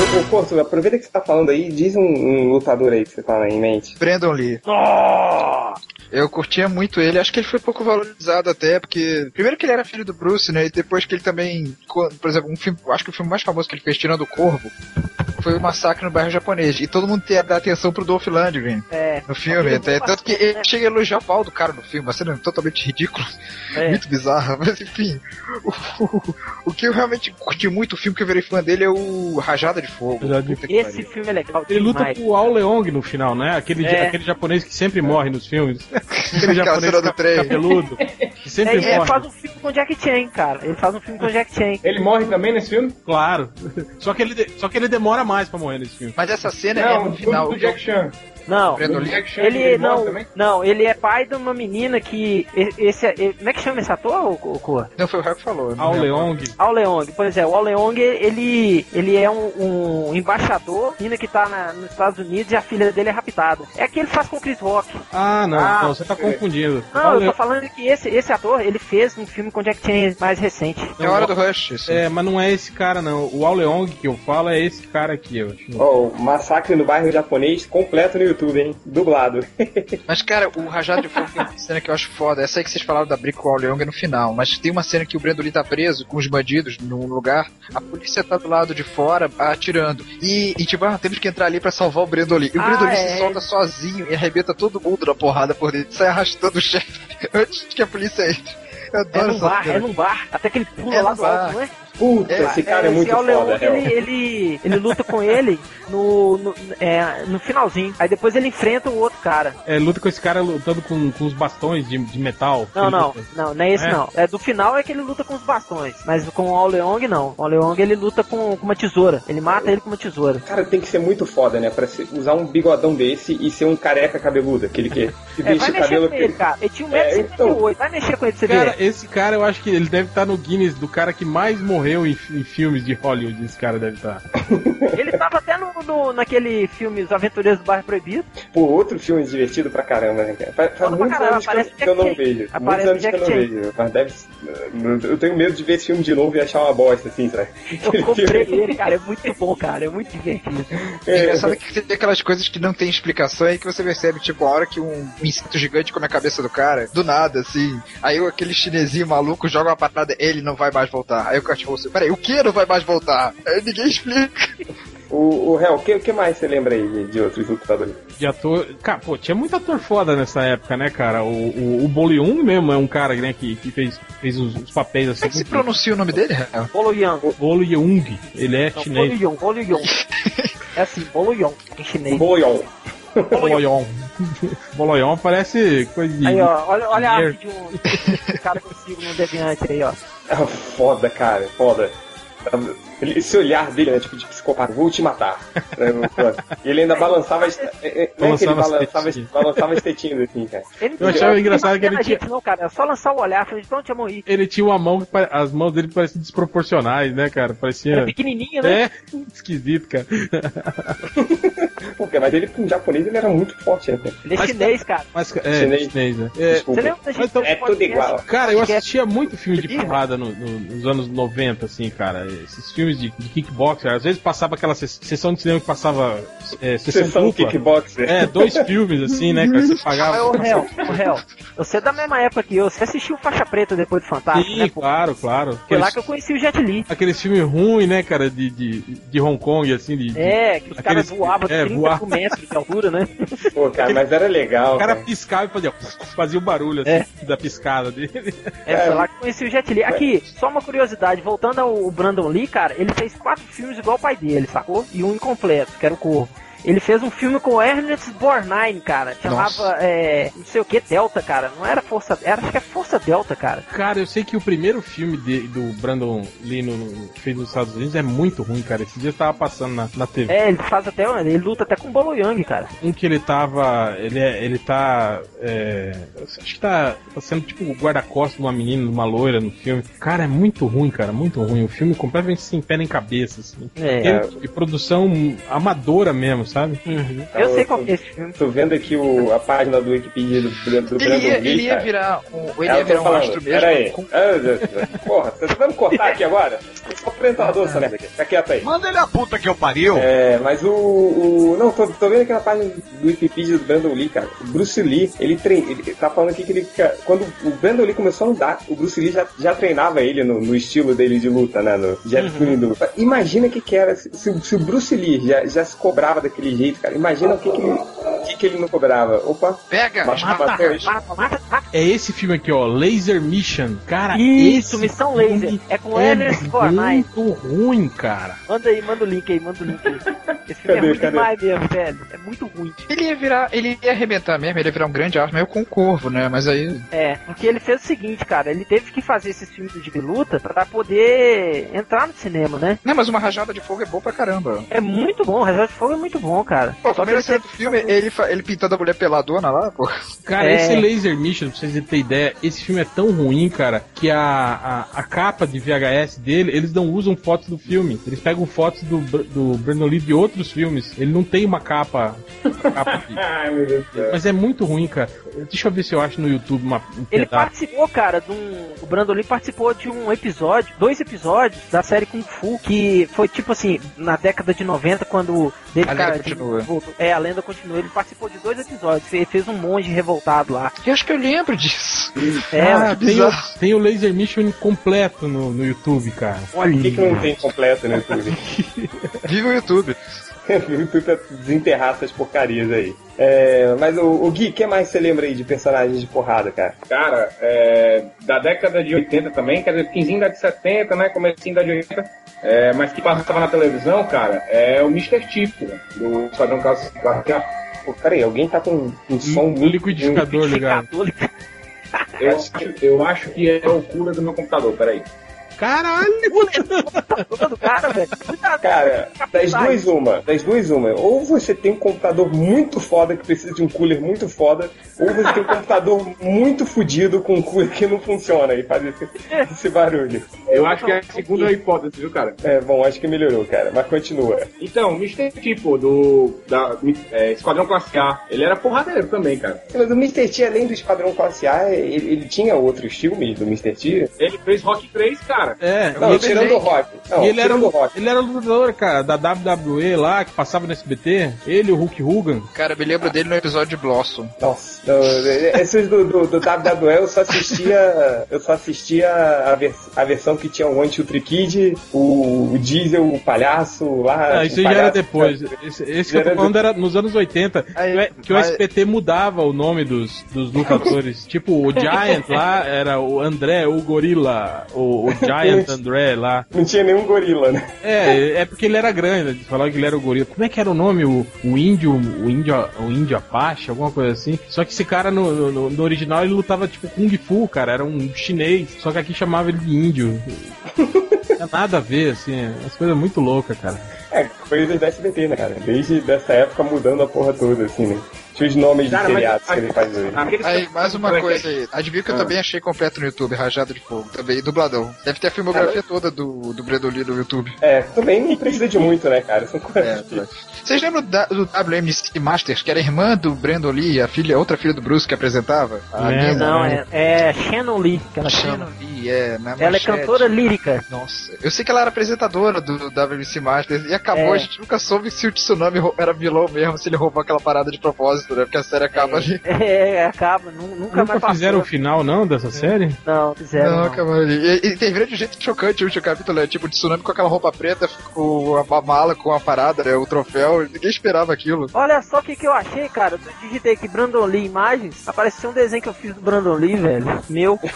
Ô, Corso, aproveita que você tá falando aí, diz um, um lutador aí que você tá em mente. Brandon Lee. Eu curtia muito ele, acho que ele foi pouco valorizado até, porque. Primeiro que ele era filho do Bruce, né? E depois que ele também. Por exemplo, um filme. Acho que o filme mais famoso que ele fez, Tirando o Corvo, foi o Massacre no Bairro Japonês. E todo mundo tem dá atenção pro Dolph Lundgren É, no filme. Até, tanto que ele chega a elogiar o pau do cara no filme, uma cena totalmente ridícula, é. muito bizarra, mas enfim. O, o, o que eu realmente curti muito, o filme que eu virei fã dele é o Rajada de Fogo. Esse filme é legal Ele luta demais. com o Ao Leong no final, né? Aquele, É. aquele japonês que sempre morre nos filmes. Aquele japonês do trem. cabeludo. Que É, sempre ele morre. faz um filme com Jack Chan, cara. Ele faz um filme com Jack Chan. Ele morre também nesse filme? Claro. Só que, ele, só que ele demora mais pra morrer nesse filme. Mas essa cena é Não, no do, final. do Jack Chan. Não, Chan ele ele não, também? não, ele é pai de uma menina que esse, e- como é que chama esse ator, Cor? Não, foi o Raio que falou. Ao. Leong. Ao Leong, pois é, o Ao Leong, ele, ele é um, um embaixador, menina que tá na- nos Estados Unidos e a filha dele é raptada. É que ele faz com o Chris Rock. Ah, não. Ah, não, você tá confundindo. Não, Ao eu Le- tô falando que esse, esse ator, ele fez um filme com Jack Chan mais recente. É a hora do Rush. Isso. É, mas não é esse cara, não. O Ao Leong que eu falo é esse cara aqui, eu acho. Ó, o Massacre no Bairro Japonês completo no YouTube, hein? Dublado. Mas, cara, o Rajado de Fogo tem uma cena que eu acho foda. Essa aí que vocês falaram da o Ao Leong é no final. Mas tem uma cena que o Brandon Lee tá preso com os bandidos num lugar. A polícia tá do lado de fora atirando. E, e tipo, ah, temos que entrar ali pra salvar o Brandon Lee. E o Ah, Brandon Lee é. se solta sozinho e arrebenta todo mundo na porrada por dentro. Sai arrastando o chefe antes que a polícia entre. Eu É adoro num essa bar, cena. é num bar. Até que ele pula É lá num do bar. alto, não é? Puta, É, esse cara é, esse muito foda, real. ele, ele, ele luta com ele no, no, é, no finalzinho. Aí depois ele enfrenta o outro cara. É, luta com esse cara lutando com, com os bastões de, de metal. Não, não, luta. não, não é esse É? não. É do final é que ele luta com os bastões. Mas com o Ao Leong, não. O Ao Leong ele luta com, com uma tesoura. Ele mata ele com uma tesoura. Cara, tem que ser muito foda, né? Pra se- usar um bigodão desse e ser um careca cabeludo. Aquele que, que É, deixa vai o mexer cabelo. com ele, cara. Ele tinha É, 1,78m. Vai mexer com ele você Cara, ver. esse cara eu acho que ele deve estar no Guinness do cara que mais morreu em, em filmes de Hollywood. Esse cara deve estar. Ele tava até no, no- naquele filme Os Aventureiros do Bairro Proibido. Pô, outro filme divertido pra caramba, né, cara? Faz, faz muitos caramba, anos que eu, que eu não vejo. Muitos Aparece anos que eu não vejo. Mas deve. Eu tenho medo de ver esse filme de novo e achar uma bosta, assim, sabe? Eu comprei ele, cara. É muito bom, cara. É muito divertido. É engraçado que tem aquelas coisas que não tem explicação aí que você percebe, tipo, a hora que um inseto gigante come a cabeça do cara, do nada, assim. Aí aquele chinesinho maluco joga uma patada, ele não vai mais voltar. Aí o cachorro assim, peraí, o que não vai mais voltar? Aí ninguém explica. O, o Hel, o que, o que mais você lembra aí de, de outros lutadores? De ator. Cara, pô, tinha muito ator foda nessa época, né, cara? O, o, o Bolium mesmo é um cara né, que, que fez, fez os, os papéis assim. Como é que se pronuncia o nome dele, Rael? Bolo Yang. Bolo Yeung. Ele é Não, chinês. Bolo Yang, Bolo Yang. É assim, Bolo Yang, em chinês. Boloyon. Boloyon parece coisa de. Aí, ó, olha, olha a arte de um cara que eu sigo no Deviante aí, ó. Ah, foda, cara, foda. Ele- Esse olhar dele, né, tipo de psicopata, vou te matar. Né, e ele ainda balançava as, é, é, não é que ele Balançava as balançava, tetinhas. assim, cara. Ele Eu achava engraçado que ele tinha- gente não, cara, é só lançar o olhar, falei, pronto, já morri. Ele tinha uma mão que as mãos dele pareciam desproporcionais, né, cara? Parecia. Era pequenininho, né? É, esquisito, cara. Cara, mas ele com japonês ele era muito forte, né? cara? Ele é Mas, chinês, cara. Mas, é, Chinês. chinês, né? É, Desculpa. Você lembra da gente Mas então- É tudo igual. Cara, eu assistia muito filme de porrada no- no- nos anos 90, assim, cara. Esses filmes de, de kickboxer. Às vezes passava aquela ses- sessão de cinema que passava é, sessão, Sessão dupla. kickboxer. É, dois filmes, assim, né, cara? Você pagava. ô, réu, ô, réu, você é da mesma época que eu, você assistiu Faixa Preta depois do Fantástico, Sim, né, claro, claro. Foi lá Aqueles, que eu conheci o Jet Li. aqueles filmes ruins, né, cara, de, de, de Hong Kong, assim, de. É, que os caras Aqueles- voavam é, 30 voava. É. metros de altura, né? Pô, cara, mas era legal. O cara cara. piscava e fazia, fazia o barulho, assim, É. da piscada dele. É, foi lá que eu conheci o Jet Li. Aqui, só uma curiosidade, voltando ao Brandon Lee, cara, ele fez quatro filmes igual o pai dele, sacou? E um incompleto, que era o Corvo. Ele fez um filme com o Ernest Borgnine, cara. Chamava, é, não sei o que, Delta, cara. Não era Força, era, acho que é Força Delta, cara. Cara, eu sei que o primeiro filme de- do Brandon Lee no, que fez nos Estados Unidos é muito ruim, cara. Esse dia eu tava passando na, na TV. É, ele faz até, ele luta até com o Bolo Yang, cara. Um que ele tava. Ele, é, ele tá. é, acho que tá, tá sendo tipo o guarda-costas de uma menina, de uma loira no filme. Cara, é muito ruim, cara, muito ruim. O filme completamente sem pé nem cabeça, assim. É. Ele- de produção amadora mesmo, sabe? Uhum. Eu sei qual que é esse filme. Tô vendo aqui o, a página do Wikipedia do, do Brandon Ele ia, Lee, ele ia virar um, ele ia tô virar um falando. astro Pera aí. mesmo. com- Ah, Deus, Porra, você vai me cortar aqui agora? Eu sou apresentador, essa merda aqui. Fica quieto aí. Manda ele a puta que eu pariu. É, mas o, o- Não, tô, tô vendo aqui na página do Wikipedia do Brandon Lee, cara. O Bruce Lee, ele, trein, ele tá falando aqui que ele. Quando o Brandon Lee começou a andar, o Bruce Lee já, já treinava ele no, no estilo dele de luta, né? No Jet Li do. Imagina o que, que era. Se, se o Bruce Lee já, já se cobrava daquele jeito, cara. Imagina o que, que, ele, o que, que ele não cobrava. Opa, Pega! mata, mata. Mata, mata. É esse filme aqui, ó, Laser Mission. Cara, Isso, Missão filme Laser. É com o é Ernest Borgnine. muito ruim, cara. Manda aí, manda o link aí, manda o link aí. Esse filme Cadê, é ruim cadê? demais mesmo, velho. É muito ruim. Ele ia virar, ele ia arrebentar mesmo, ele ia virar um grande astro, meio com o corvo, né? Mas aí. É, porque ele fez o seguinte, cara, ele teve que fazer esses filmes de luta pra poder entrar no cinema, né? Não, mas uma rajada de fogo é bom pra caramba. É muito bom, Reserva de Fogo é muito bom, cara. Pô, Só que ele teve do filme, ele, ele pintando a mulher peladona lá, pô. Cara, É. esse Laser Mission, pra vocês terem ideia, esse filme é tão ruim, cara, que a, a, a capa de VHS dele, eles não usam fotos do filme. Eles pegam fotos do, do Brandon Lee de outros filmes. Ele não tem uma capa. Ai, meu Deus. Mas é muito ruim, cara. Deixa eu ver se eu acho no YouTube uma, um Ele pedaço. participou, cara, de um. O Brandon Lee participou de um episódio, dois episódios da série Kung Fu, que foi tipo assim, na década de 90, quando David A lenda Carradine continua. voltou. É, a lenda continua. Ele participou de dois episódios. Ele fez um monge revoltado lá. Eu acho que eu lembro disso. É, Ah, tem, o, tem o Laser Mission completo no, no YouTube, cara. olha. Por que, que não tem completo no YouTube? Viva o YouTube. O YouTube pra desenterrar essas porcarias aí. É, mas o, o Gui, o que mais você lembra aí de personagens de porrada, cara? Cara, é, da década de 80 também, quer dizer, finzinho da de 70, né? Comecinho da de 80, é, mas que passava na televisão, cara, é o Mr. Tipo, do Esquadrão. Pô, peraí, alguém tá com um som Um muito... liquidificador ligado. Liquidificador, Eu, acho- eu acho que é o cooler do meu computador, peraí. Caralho! todo cara, velho. Cuidado, Cara, das duas uma, das duas uma. Ou você tem um computador muito foda que precisa de um cooler muito foda, ou você tem um computador muito fodido com um cooler que não funciona e faz esse, esse barulho. Eu acho que é a segunda hipótese, viu, cara? É, bom, acho que melhorou, cara, mas continua. Então, o Mr. Tipo, do da, é, Esquadrão Classe A, ele era porradeiro também, cara. Mas o Mr. T, além do Esquadrão Classe A, ele, ele tinha outros filmes do Mr. T? Ele fez Rock 3, cara. É, Não, e ele, tirando o Rock. Não, e ele era, tirando o Rock. ele era lutador, cara, da WWE lá, que passava no SBT. Ele, o Hulk Hogan. Cara, me lembro dele no episódio de Blossom. Nossa, não, esses do, do, do WWE eu só assistia. Eu só assistia a, vers- a versão que tinha o Tree Kid, o, o Diesel, o palhaço lá. Ah, isso já era depois. Esse, esse que eu tô Era falando era nos anos 80. Aí, que o- que o mas- SBT mudava o nome dos, dos lutadores. tipo, o Giant lá era o André, o Gorila. O, o Giant Giant André lá. Não tinha nenhum gorila, né? É, é porque ele era grande, eles falavam que ele era o gorila. Como é que era o nome? O, o índio, o índio, o índio Apache, alguma coisa assim. Só que esse cara no, no, no original ele lutava tipo Kung Fu, cara, era um chinês. Só que aqui chamava ele de índio. Não tinha nada a ver, assim, as coisas muito loucas, cara. É, coisas da SBT, né, cara? Desde dessa época mudando a porra toda, assim, né? Os nomes de Cara, mas- seriados que ele faz hoje. Aí, mais uma é coisa aí. Adivinha que eu Ah. também achei completo no YouTube, Rajado de Fogo. Também, dubladão. Deve ter a filmografia toda do, do Brandon Lee no YouTube. É, também não precisa de muito, né, cara? São coisas É, Vocês lembram da- do WMC Masters, que era irmã do Brandon Lee, a filha, outra filha do Bruce que apresentava? A. Nina. Não, é, é Shannon Lee que ela Shannon chama. Lee, é, na Ela é cantora lírica. Nossa, eu sei que ela era apresentadora do WMC Masters e acabou, É. a gente nunca soube se o Tsunami era vilão mesmo, se ele roubou aquela parada de propósito, né? Porque a série acaba ali. É, acaba, nu- nunca, mais Nunca passou. fizeram o final, não, dessa série? Não, fizeram. Não, não. acaba ali. E, e termina de um jeito chocante o último capítulo, é tipo o Tsunami com aquela roupa preta, com a, a mala, com a parada, né? O troféu, ninguém esperava aquilo. Olha só o que, que eu achei, cara. Eu digitei aqui Brandon Lee imagens. Apareceu um desenho que eu fiz do Brandon Lee, velho. Meu.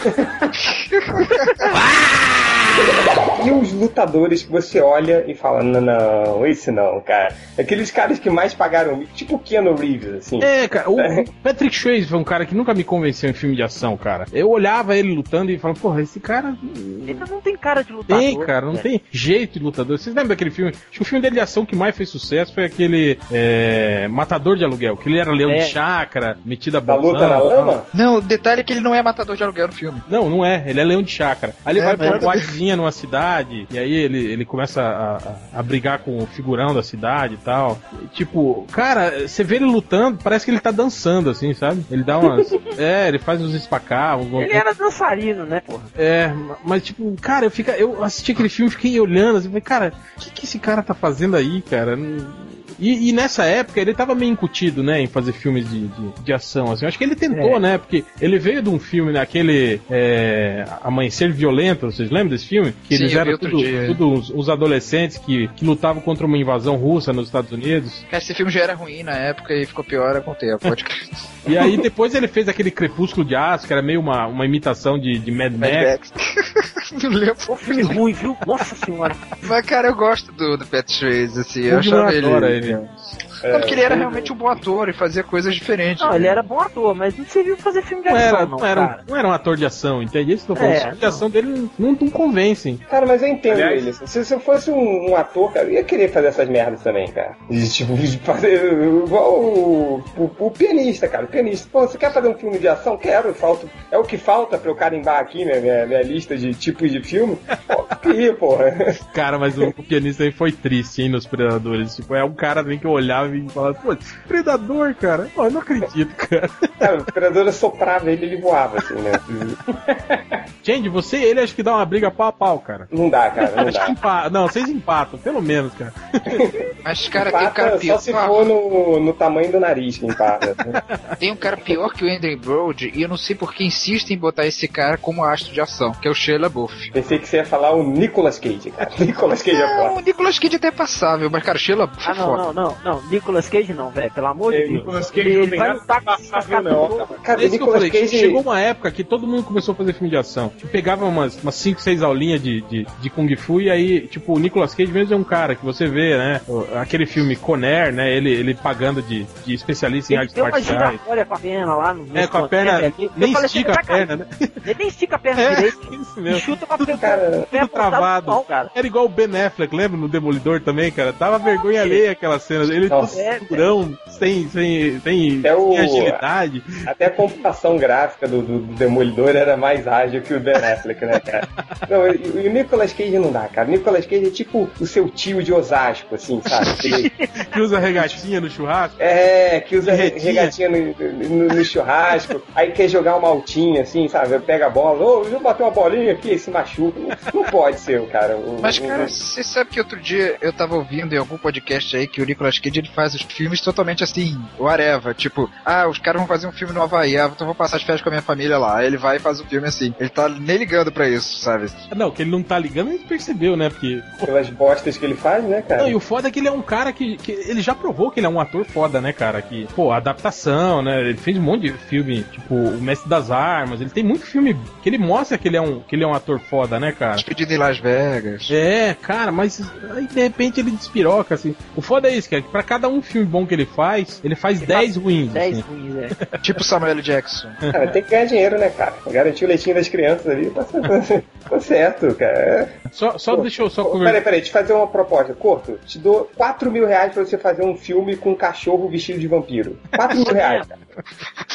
E os lutadores que você olha e fala, não, não, esse não, cara. Aqueles caras que mais pagaram, tipo o Keanu Reeves, assim. É, cara, o o Patrick Swayze foi um cara que nunca me convenceu em filme de ação, cara. Eu olhava ele lutando e falava, porra, esse cara Ele não tem cara de lutador. tem, cara, não velho. tem jeito de lutador. Vocês lembram daquele filme? Acho que o filme dele de ação que mais fez sucesso foi aquele é, Matador de Aluguel, que ele era leão É. de chácara, metido a bolsão, luta na lama? Não, o detalhe é que ele não é matador de aluguel no filme. Não, não é. Ele é leão de chácara. Aí ele É, vai pra uma boatezinha numa cidade, e aí ele, ele começa a, a, a brigar com o figurão da cidade e tal. E, tipo, cara, você vê ele lutando, parece que ele tá dançando, assim, sabe? Ele dá umas. é, ele faz uns espacar, uns Ele era dançarino, né, porra? É, mas tipo, cara, eu, fica, eu assisti aquele filme, fiquei olhando assim, falei, cara, o que, que esse cara tá fazendo aí, cara? Não- E, e nessa época ele tava meio incutido, né, em fazer filmes de, de, de ação, assim. Eu acho que ele tentou, É. né, porque ele veio de um filme, naquele é, Amanhecer Violento, vocês lembram desse filme? Que Sim, eles eu vi eram outro tudo, dia. tudo uns, uns adolescentes que, que lutavam contra uma invasão russa nos Estados Unidos. Cara, esse filme já era ruim na época e ficou pior com o tempo. Pode crer. E aí depois ele fez aquele Crepúsculo de Aço, que era meio uma, uma imitação de, de Mad Mad Max. Max. Não lembro. Filme ruim, viu? Nossa senhora. Mas, cara, eu gosto do, do Pat Swayze, assim. Eu O Gilmar achava ele. adora ele. Não, porque ele era realmente um bom ator e fazia coisas diferentes. Não, ele era bom ator, mas não serviu pra fazer filme de Não ação, era, não, não, era, um- cara. não era um ator de ação, entende? Isso que eu falando. É, Os filmes de ação dele não, não convencem. Cara, mas eu entendo Aliás- ele. assim. Se, se eu fosse um, um ator, cara, eu ia querer fazer essas merdas também, cara. De, tipo, de fazer igual o, o, o pianista, cara. O pianista. Pô, você quer fazer um filme de ação? Quero. Falta, é o que falta pra eu carimbar aqui, né? Minha, minha lista de tipos de filme. Pô, porra. Cara, mas o, o pianista aí foi triste, hein, nos Predadores. Tipo, é um cara também que eu olhava e falava, pô, Predador, cara. Pô, eu não acredito, cara. Cara, o predador soprava ele ele voava, assim, né? Gente, você e ele acho que dá uma briga pau a pau, cara. Não dá, cara, não Acho que dá. empata. Não, vocês empatam, pelo menos, cara. Mas, cara, tem um cara Empata pior. só se for no, no tamanho do nariz que empata. Tem um cara pior que o Andrew Brody e eu não sei por que insistem em botar esse cara como astro de ação, que é o Sheila Buff. Pensei que você ia falar o Nicolas Cage, cara. Nicolas Cage é foda. o Nicolas Cage até é passável, mas, cara, Sheila Buff Ah, é não, foda. não, não, não. Nicolas Cage não, velho. Pelo amor de Deus. Nicolas Cage Ele, não ele tem vai lutar com esse não, cara. Cara, É isso que eu Nicolas falei. Cage. Chegou uma época que todo mundo começou a fazer filme de ação. Tipo, pegava umas 5, 6 aulinhas de, de, de Kung Fu e aí, tipo, o Nicolas Cage mesmo é um cara que você vê, né? Aquele filme Conair, né? Ele, ele pagando de, de especialista em artes marciais. giratória com a perna lá no É, com a perna. Nem falei assim, estica a "Tá, perna, né? Ele nem estica a perna É, direito. isso E mesmo. chuta com a perna cara, Tudo travado. pau, cara. Era igual o Ben Affleck, lembra? No Demolidor também, cara. Tava vergonha alheia aquela cena. Ele Nossa. É, durão, sem, sem, sem, É o- sem agilidade. Até a computação gráfica do, do, do Demolidor era mais ágil que o Ben Affleck, né, cara? Não, e, e o Nicolas Cage não dá, cara. O Nicolas Cage é tipo o seu tio de Osasco, assim, sabe? Aquele- Que usa regatinha no churrasco. é, que usa re- Regatinha. no, no- no churrasco, aí quer jogar uma altinha, assim, sabe? Pega a bola, ô, deixa eu bater uma bolinha aqui, se machuca. Não, não pode ser o cara. O- Mas, o- cara, você sabe que outro dia eu tava ouvindo em algum podcast aí que o Nicolas Cage ele faz os filmes totalmente assim, o Areva. Tipo, ah, os caras vão fazer um filme no Havaí, ah, então vou passar as férias com a minha família lá. Aí ele vai e faz um filme assim. Ele tá nem ligando pra isso, sabe? Não, que ele não tá ligando, a gente percebeu, né? Porque. Pelas bostas que ele faz, né, cara? Não, e o foda é que ele é um cara que, que. Ele já provou que ele é um ator foda, né, cara? Que, pô, adaptação, né? Ele fez um monte de filme, tipo, O Mestre das Armas. Ele tem muito filme que ele mostra que ele é um, que ele é um ator foda, né, cara? Despedido em Las Vegas. É, cara, mas aí de repente ele despiroca, assim. O foda é isso, cara, que pra cada um filme bom que ele faz, ele faz 10 ruins. 10 assim. ruins, é. Tipo Samuel Jackson. Cara, tem que ganhar dinheiro, né, cara? Garantir o leitinho das crianças ali, tá, tá- tá certo, cara. Só, só deixa eu só Pô, conversar. Peraí, peraí, te fazer uma proposta. Corto, te dou 4 mil reais pra você fazer um filme com um cachorro vestido de vampiro. 4 mil reais, cara.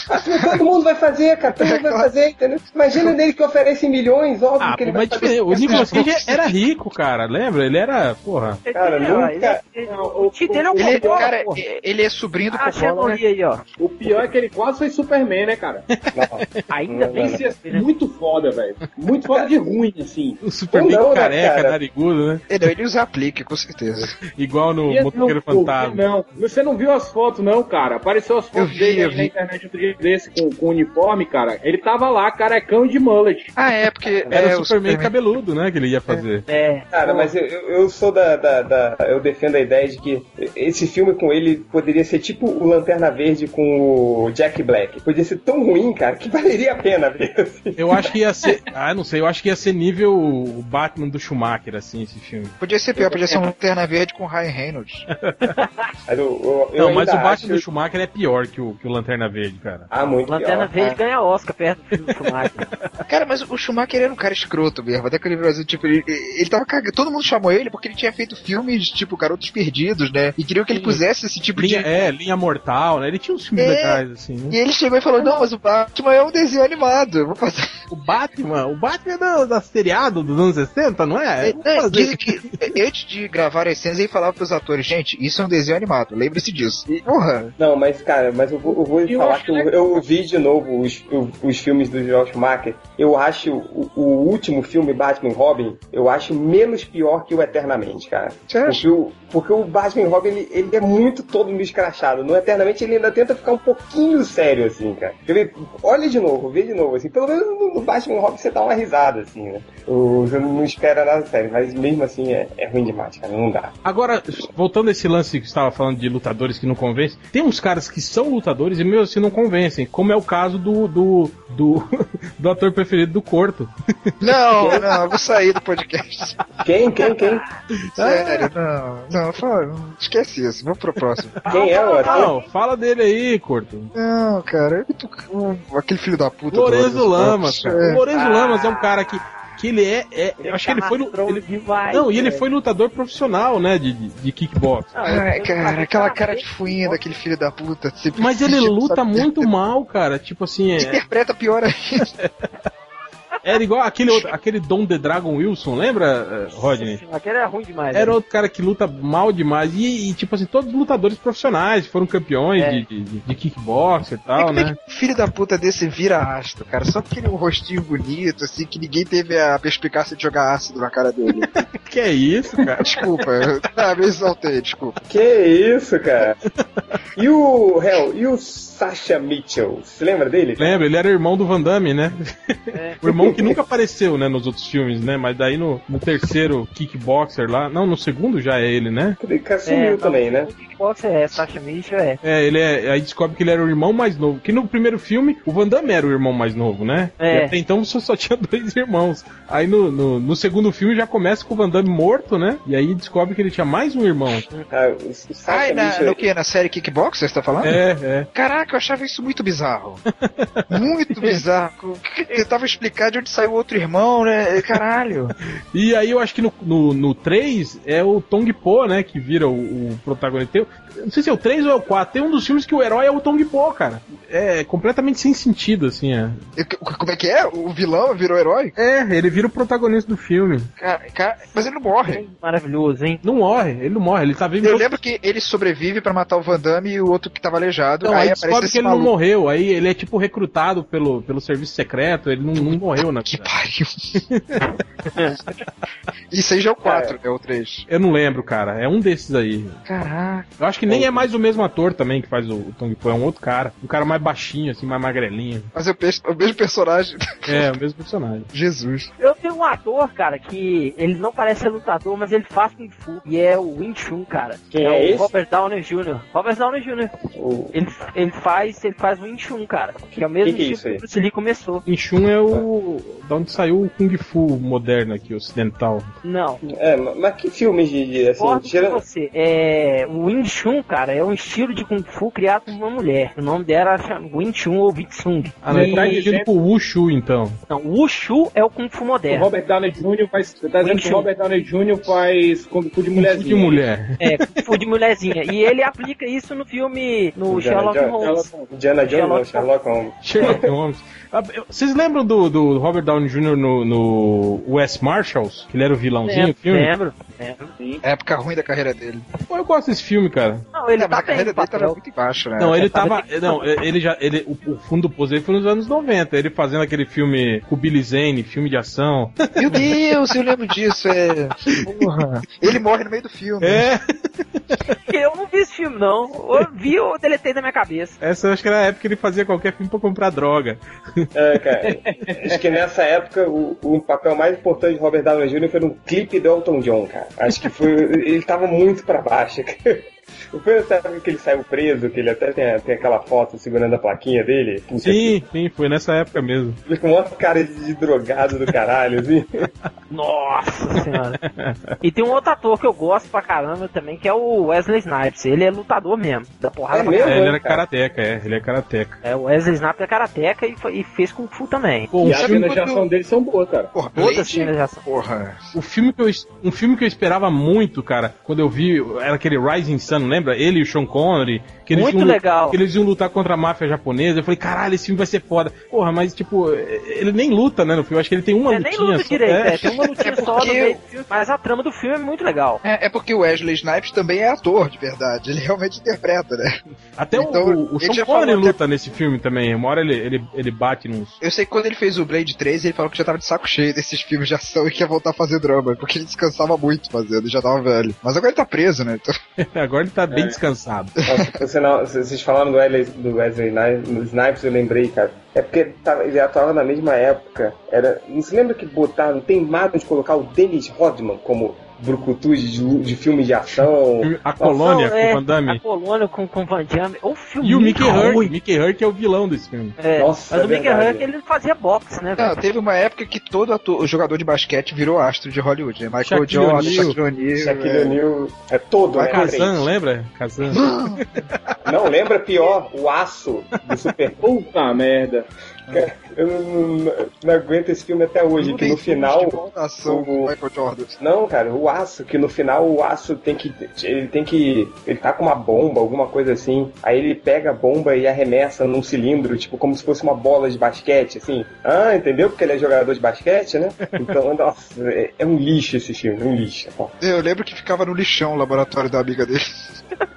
4 mil, todo mundo vai fazer, cara. Todo mundo vai fazer, entendeu? Imagina nele que oferece milhões, óbvio Ah, que ele pô, vai mas fazer. o Nicolas Cage era rico, cara, lembra? Ele era, porra. Cara, Ele- nunca- ele- ele- o tio dele é um Ele, cowboy, cara, porra. ele é sobrinho do Ah, Coppola, né? Aí, ó. O pior é que ele quase foi Superman, né, cara? Ainda Não, bem não, que Isso é muito foda, velho. Muito foda de ruim, assim. O Superman não, né, careca, cara? narigudo, né? Ele, ele usa aplique, com certeza. Igual no E Motoqueiro não- Fantasma. Não, você não viu as fotos, não, cara. Apareceu as fotos vi, dele eu aí vi. na internet outro dia desse com, com uniforme, cara. Ele tava lá, carecão de mullet. Ah, é, porque Era é, o Superman cabeludo, né? Que ele ia fazer. É. Cara, mas eu, eu eu sou da, da, da- Eu defendo a ideia de que esse filme com ele poderia ser tipo o Lanterna Verde com o Jack Black. Podia ser tão ruim, cara, que valeria a pena ver. assim. Eu acho que ia ser. Ah, não sei, eu acho que ia ser nível o Batman do Schumacher, assim, esse filme. Podia ser pior, podia ser um Lanterna Verde com Ryan Reynolds. Mas, eu, eu, eu não, mas o Batman do acho... Schumacher é pior que o, que o Lanterna Verde, cara. Ah, muito Lanterna pior. Verde ganha Oscar perto do filme do Schumacher. Cara, mas o Schumacher era um cara escroto mesmo. Até que ele Brasil, tipo, ele, ele tava cagando. Todo mundo chamou ele porque ele tinha feito filmes, tipo, Garotos Perdidos, né? E queriam que ele Sim. Pusesse esse tipo Linha, de. é, linha mortal, né? Ele tinha uns filmes É. legais, assim, né? E ele chegou e falou: Não, mas o Batman é um desenho animado. Eu vou fazer. O Batman, o Batman é da, da seriado dos anos 60, não é? É, fazer. dizem que antes de gravar as cenas, ele falava pros atores: Gente, isso é um desenho animado. Lembre-se disso. E, porra. Não, mas cara, mas eu vou, eu vou Eu falar que eu, eu vi de novo os, os filmes do Joel Schumacher. Eu acho o, o último filme, Batman Robin, eu acho menos pior que o Eternamente, cara. Você acha? Porque o, porque o Batman Robin, ele, ele é muito todo meio escrachado. No Eternamente ele ainda tenta ficar um pouquinho sério, assim, cara. Ver? Olha de novo, vê de novo, assim. Pelo menos no, no Batman Robin você dá uma risada, assim, né? O- Você não espera nada sério, mas mesmo assim é, é ruim demais, cara. Não dá. Agora, voltando a esse lance que você estava falando de lutadores que não convencem, tem uns caras que são lutadores e mesmo assim não convencem, como é o caso do do, do, do ator preferido do Corto. Não, não, eu vou sair do podcast. Quem, quem, quem? Sério, não, não, fala, esquece isso, vamos pro próximo. Quem é o ator? Não, fala dele aí, Corto. Não, cara, eu tô- o- aquele filho da puta. Lorenzo Lamas, cara. É. O Lorenzo Lamas é um cara que, que ele é, é- eu acho que ele foi ele- demais, não, e ele velho. foi lutador profissional, né, de, de, de kickbox. Ah, eu- cara, aquela cara de fuinha daquele filho da puta. Mas ele fingindo, luta muito mal, cara. Tipo assim, é, Interpreta pior ainda. era igual aquele outro, aquele Dom The Dragon Wilson, lembra, eh, Rodney? Aquele era ruim demais. Era né? outro cara que luta mal demais. E, e, tipo assim, todos lutadores profissionais foram campeões É. de, de, de kickbox e tal, é né? que filho da puta desse vira astro, cara? Só porque ele é um rostinho bonito, assim, que ninguém teve a perspicácia de jogar ácido na cara dele. Que é isso, cara? Desculpa, eu, ah, me exaltei, desculpa. Que isso, cara? E o Hell, e o Sasha Mitchell? Você lembra dele? Lembra? Ele era irmão do Van Damme, né? É. o irmão que nunca apareceu, né, nos outros filmes, né? Mas daí no, no terceiro Kickboxer lá. Não, no segundo já é ele, né? Ele sumiu É, também, né? O kickboxer é, Sasha Mitchell é. É, ele é. Aí descobre que ele era o irmão mais novo. Que no primeiro filme, o Van Damme era o irmão mais novo, né? É. E até então só, só tinha dois irmãos. Aí no, no, no segundo filme já começa com o Van Damme morto, né? E aí descobre que ele tinha mais um irmão. Ah, o, Ai, na, Mitchell. no que? Na série Kickboxer, você tá falando? É, é. Caraca, eu achava isso muito bizarro. muito bizarro. Tentava explicar de onde saiu o outro irmão, né? Caralho. E aí eu acho que no, no, no 3 é o Tong Po, né? Que vira o, o protagonista. Tem- não sei se é o 3 ou é o 4. Tem um dos filmes que o herói é o Tong Po, cara. É completamente sem sentido, assim, é. Eu- Como é que é? O vilão virou herói? É, ele vira o protagonista do filme. Cara, cara, mas ele não morre. Maravilhoso, hein? Não morre, ele não morre, ele tá vivo. Eu lembro que ele sobrevive pra matar o Van Damme e o outro que tava aleijado. Não, aí, aparece descobre que ele não maluco. morreu. Aí ele é tipo recrutado pelo, pelo serviço secreto, ele não, não morreu na Que verdade. pariu. Isso aí já é o 4, é o 3. Eu não lembro, cara. É um desses aí. Caraca. Eu acho que nem é mais o mesmo ator também que faz o, o Tong Po, é um outro cara. Um cara mais baixinho, assim, mais magrelinho. Mas é o, o mesmo personagem. É, o mesmo personagem. Jesus. Eu tenho um ator, cara, que ele não parece ser lutador, mas ele faz Kung Fu. E é o Wing Chun, cara. Quem é o esse? Robert Downey Jr. Robert Downey Jr. O- Ele, ele faz ele faz Wing Chun, cara. Que é o mesmo Que que é tipo isso aí? que o Bruce Lee começou. Inchun é o. da onde saiu o Kung Fu moderno aqui, ocidental. Não. É, mas que filmes de, de assim, tirando... você. É, o Wing Chun, cara, é um estilo de Kung Fu criado por uma mulher. O nome dela era Wing Chun ou Chun. Ah, não, E- tá dizendo pro Wushu, então. Não, o Wushu é o Kung Fu O moderno. Robert Downey Jr. faz. Você tá dizendo que o Robert Downey Jr. faz Kung Fu de Kung Fu mulherzinha. de mulher. É, Kung Fu de mulherzinha. E ele aplica isso no filme, no Indiana Sherlock. Holmes. Indiana Jones, Sherlock Holmes. Sherlock Holmes. Ah, Vocês lembram do, do Robert Downey Jr. no, no West Marshals? Que ele era o vilãozinho do Lembro, filme? lembro, lembro. Época ruim da carreira dele. Pô, eu gosto desse filme, cara. Não, ele é, tá a carreira dele tava muito embaixo, né? Não, ele tava tava. Não, ele já. Ele, o, o fundo do poço dele foi nos anos 90. Ele fazendo aquele filme com o Billy Zane, filme de ação. Meu Deus, eu lembro disso, é. Porra. Ele morre no meio do filme. É, Eu não vi esse filme, não. Eu vi, eu deletei da minha cabeça. essa eu acho que era a época que ele fazia qualquer filme pra comprar droga. É, cara. Acho que nessa época o, o papel mais importante de Robert Downey Jr. foi num clipe do Elton John, cara. Acho que foi. Ele tava muito pra baixo. O filme nessa época que ele saiu preso, que ele até tem, tem aquela foto segurando a plaquinha dele. Puta, Sim, sim, foi nessa época mesmo. Ele com uma cara de, drogado do caralho, assim. Nossa senhora. e tem um outro ator que eu gosto pra caramba também, que é o Wesley Snipes. Ele é lutador mesmo, da porrada É pra mesmo? caramba. É, ele era cara. karateca, é, ele é karateca. É, o Wesley Snipes é karateca e, e fez Kung Fu também. Pô, E as cenas de ação dele são boas, cara. Porra, Todas as cenas de ação. Porra. o filme que eu, um filme que eu esperava muito, cara, quando eu vi, era aquele Rising Sun, lembra? Ele e o Sean Connery. Que eles Muito iam, legal. Que eles iam lutar contra a máfia japonesa. Eu falei, caralho, esse filme vai ser foda. Porra, mas tipo, ele nem luta, né, no filme. Eu Acho que ele tem uma É, nem lutinha luta só. direito, É. é, tem uma lutinha É só no meio do filme, mas a trama do filme é muito legal. É, é porque o Wesley Snipes também é ator, de verdade. Ele realmente interpreta, né? Até o- Então, o, o Sean Connery até- luta nesse filme também. Uma hora ele, ele, ele bate nos. Eu sei que quando ele fez o Blade 3, ele falou que já tava de saco cheio desses filmes de ação e que ia voltar a fazer drama, porque ele descansava muito fazendo, já tava velho. Mas agora ele tá preso, né? Então, Agora ele tá bem descansado. Nossa, você não- vocês falaram do Wesley, do Wesley Sni- Snipes, eu lembrei, cara. É porque ele, tava- ele atuava na mesma época. Era, não se lembra que botaram, tem mago de colocar o Dennis Rodman como brucutu de, de filme de ação. A Colônia com é, o Van Damme. A colônia com, com Van Damme. O filme E o Mickey. Hurk. Mickey Hurk é o vilão desse filme. É, Nossa, mas é o Mickey. Hurk ele fazia boxe, né, não, teve uma época que todo ator, o jogador de basquete virou astro de Hollywood, né? Michael Shaquille Jordan. Shaquille O'Neal. Shaquille é. O'Neal é todo, né? Kazan, lembra? Kazan. Não, lembra pior, o aço do Super Puta merda. Cara, Eu não, não- não aguento esse filme até hoje, que no final. O-. Não, cara, o aço, que no final o aço tem que. Ele tem que. Ele tá com uma bomba, alguma coisa assim. Aí ele pega a bomba e arremessa num cilindro, tipo, como se fosse uma bola de basquete, assim. Ah, entendeu? Porque ele é jogador de basquete, né? Então, nossa, é, é um lixo esse filme, é um lixo. Eu lembro que ficava no lixão o laboratório da amiga dele.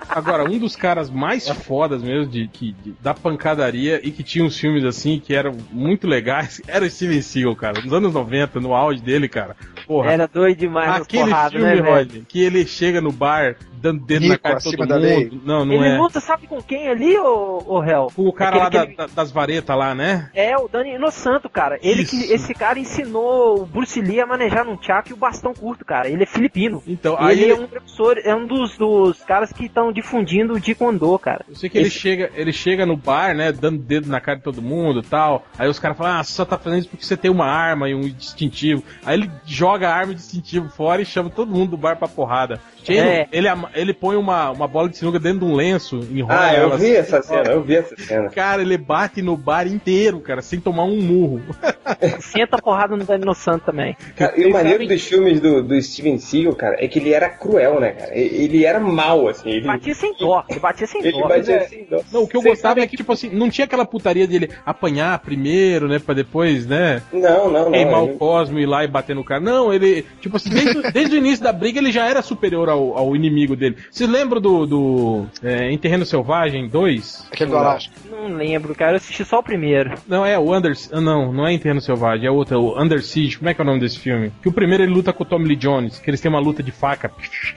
Agora, um dos caras mais fodas mesmo de, que, de- da pancadaria e que tinha uns filmes assim que eram muito legais era o Steven Seagal, cara. Nos anos 90, no auge dele, cara. Porra. Era doido demais Aquele filme, né, que ele chega no bar dando dedo na Nico, cara de todo mundo. lei. Não, não Ele é. luta, sabe com quem ali, ô, ô réu? Com o cara lá Aquele da- que da- das varetas lá, né? É, o Dani Inosanto, cara. Ele Isso. que, esse cara ensinou o Bruce Lee a manejar num tchaco e o bastão curto, cara. Ele é filipino. Então, aí ele é ele- um professor, é um dos, dos caras que estão difundindo o Taekwondo, cara. Eu sei que ele Esse- chega, ele chega no bar, né, dando dedo na cara de todo mundo e tal. Aí os caras falam, ah, você só tá fazendo isso porque você tem uma arma e um distintivo. Aí ele joga a arma e o distintivo fora e chama todo mundo do bar pra porrada. Ele, É. ele, ama- ele põe uma, uma bola de sinuca dentro de um lenço, enrola Ah, eu ela vi assim, essa cena, eu vi essa cena. Cara, ele bate no bar inteiro, cara, sem tomar um murro. Senta a porrada no Danilo Santos também. Cara, e o maneiro dos filmes do, do Steven Seagal, cara, é que ele era cruel, né, cara? Ele era mal, assim. Ele Batia sem dó, ele batia sem Ele dó. batia é. assim, dó. Não, o que eu Vocês gostava é que, tipo assim, não tinha aquela putaria dele apanhar primeiro, né, pra depois, né, Não, não, não. queimar o Cosmo e ir lá e bater no cara. Não, ele, tipo assim, desde, desde o início da briga ele já era superior ao, ao inimigo dele. Vocês lembram do, do é, Em Terreno Selvagem 2? Aquele do Alasca. Não lembro, cara. Eu assisti só o primeiro. Não, é o Under... ah, Não, não é Em Terreno Selvagem, é outro, é o Under Siege. Como é que é o nome desse filme? Que o primeiro ele luta com o Tommy Lee Jones, que eles têm uma luta de faca.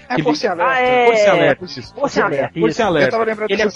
É Força Alerta. Ah, é. Força Alerta, isso. Força Alerta, Força em Eu Alerta. tava lembrando Ele é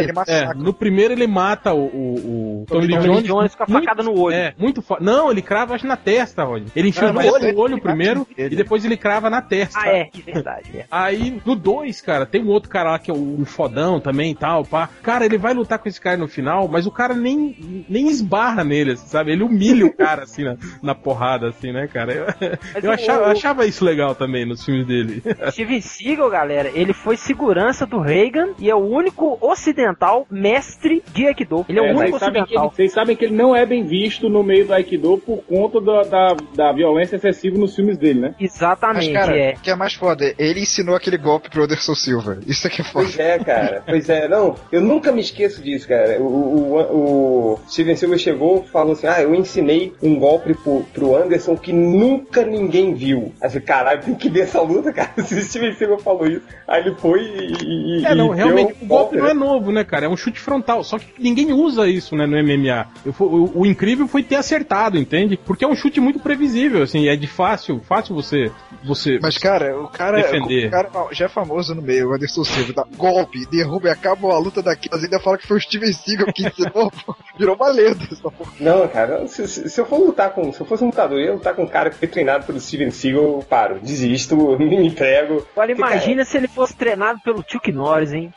ele É, no primeiro ele mata o, o, o Tommy Lee Tommy Jones. Lee Jones com a muito- facada no olho. É, muito forte. Não, ele crava acho na testa, Rod. Ele enfia olho, o olho ele primeiro e depois ele crava na testa. Ah, é, que verdade. É. Aí, no 2, cara, tem um outro cara lá que é o, o fodão também e tal, pá. Cara, ele vai lutar com esse cara no final, mas o cara nem, nem esbarra nele, sabe? Ele humilha o cara, assim, na, na porrada, assim, né, cara? Eu, Mas eu o- achava, eu achava isso legal também nos filmes dele. Steven Seagal, galera, ele foi segurança do Reagan e é o único ocidental mestre de Aikido. Ele é, É, o único vocês, sabem que ele, ocidental. vocês sabem que ele não é bem visto no meio do Aikido por conta da, da, da violência excessiva nos filmes dele, né? Mas, Exatamente, cara, é. o que é mais foda, ele ensinou aquele golpe pro Anderson Silva. Isso é que é foda. Pois é, cara. Pois é. Não, eu nunca me esqueço disso, cara. O, o, o Steven Silva chegou e falou assim: Ah, eu ensinei um golpe pro, pro Anderson que nunca ninguém viu. Falei, caralho, tem que ver essa luta, cara. Se o Steven Silva falou isso, aí ele foi e. e É, não, e realmente, deu o golpe não né? é novo, né, cara? É um chute frontal. Só que ninguém usa isso, né, no MMA. Eu o, o incrível foi ter acertado, entende? Porque é um chute muito previsível, assim, é de fácil, fácil você. você Mas, cara, o cara, Defender. o cara já é famoso no meio, o Anderson Silva. Dá golpe, derruba e acaba a luta daqui. Mas ainda fala que foi o Steven Seagal que ensinou, pô. virou uma lenda. essa porra. Não, cara, se, se- se eu for lutar com. Se eu fosse um lutador, eu ia lutar com um cara que foi treinado pelo Steven Seagal, eu paro, desisto, me entrego. Agora Fica- imagina se ele fosse treinado pelo Chuck Norris, hein?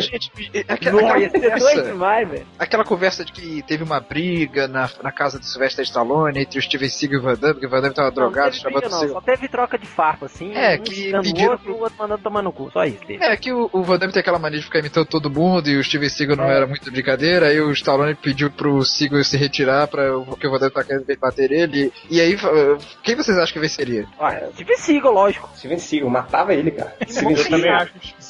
Gente, é aquela, Nossa, aquela ia ser doido conversa, demais, velho. aquela conversa de que teve uma briga na, na casa do Sylvester Stallone entre o Steven Seagal e o Van Damme, que o Van Damme tava Não, drogado, não briga, não, Seagal. só teve troca de farpa, assim. É, um que pediram outro, pro- o outro mandando tomar no cu. Só isso teve. É, que o, o Van Damme tem aquela mania de ficar imitando todo mundo e o Steven Seagal não era muito brincadeira, aí o Stallone pediu pro Seagal se retirar pra, porque o Van Damme tá querendo bater ele. E aí, quem vocês acham que venceria? Olha, Steven Seagal, lógico. Steven Seagal matava ele, cara. Steven Seagal.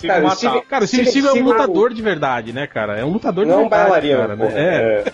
Cara, o matar. Steven- Cara, o Steven Steven Seagal é um lutador de verdade, né, cara? É um lutador de Não é verdade. bailarino, cara, né? porra. É.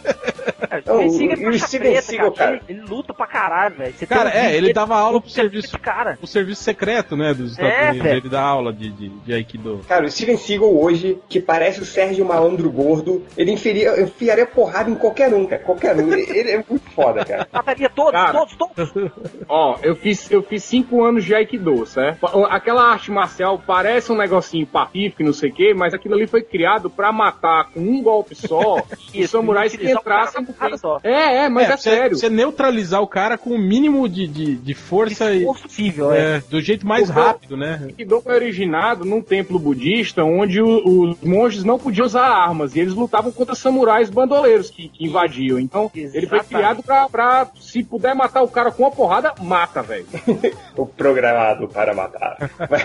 Não, Steven Seagal é o faixa Steven preta, Seagal, cara. cara. Ele, ele luta pra caralho, velho. Você Cara, tem um é, ele dava aula pro serviço, cara. pro serviço secreto, né, dos Estados É, Unidos. velho. Ele dá aula de, de, de Aikido. Cara, o Steven Seagal hoje, que parece o Sérgio Malandro gordo, ele enfiaria, enfiaria porrada em qualquer um, cara. Qualquer um. Ele é muito foda, cara. Mataria todos, Cara. todos, todos. Ó, eu fiz, eu fiz cinco anos de Aikido, certo? Aquela arte marcial parece um negocinho pacífico e não sei o quê, mas aquilo ali foi criado pra matar com um golpe só os samurais que o entrassem com porrada só. É, é, mas é, você, sério. Você neutralizar o cara com o mínimo de, de, de força e. Possível, é. É, do jeito mais Porque- rápido, né? Aikido foi originado num templo budista onde o- os monges não podiam usar armas e eles lutavam contra samurais bandoleiros que, que invadiam. Então, ele foi Exatamente. criado pra, pra, se puder matar o cara com uma porrada, mata, velho. o programado para matar. mas,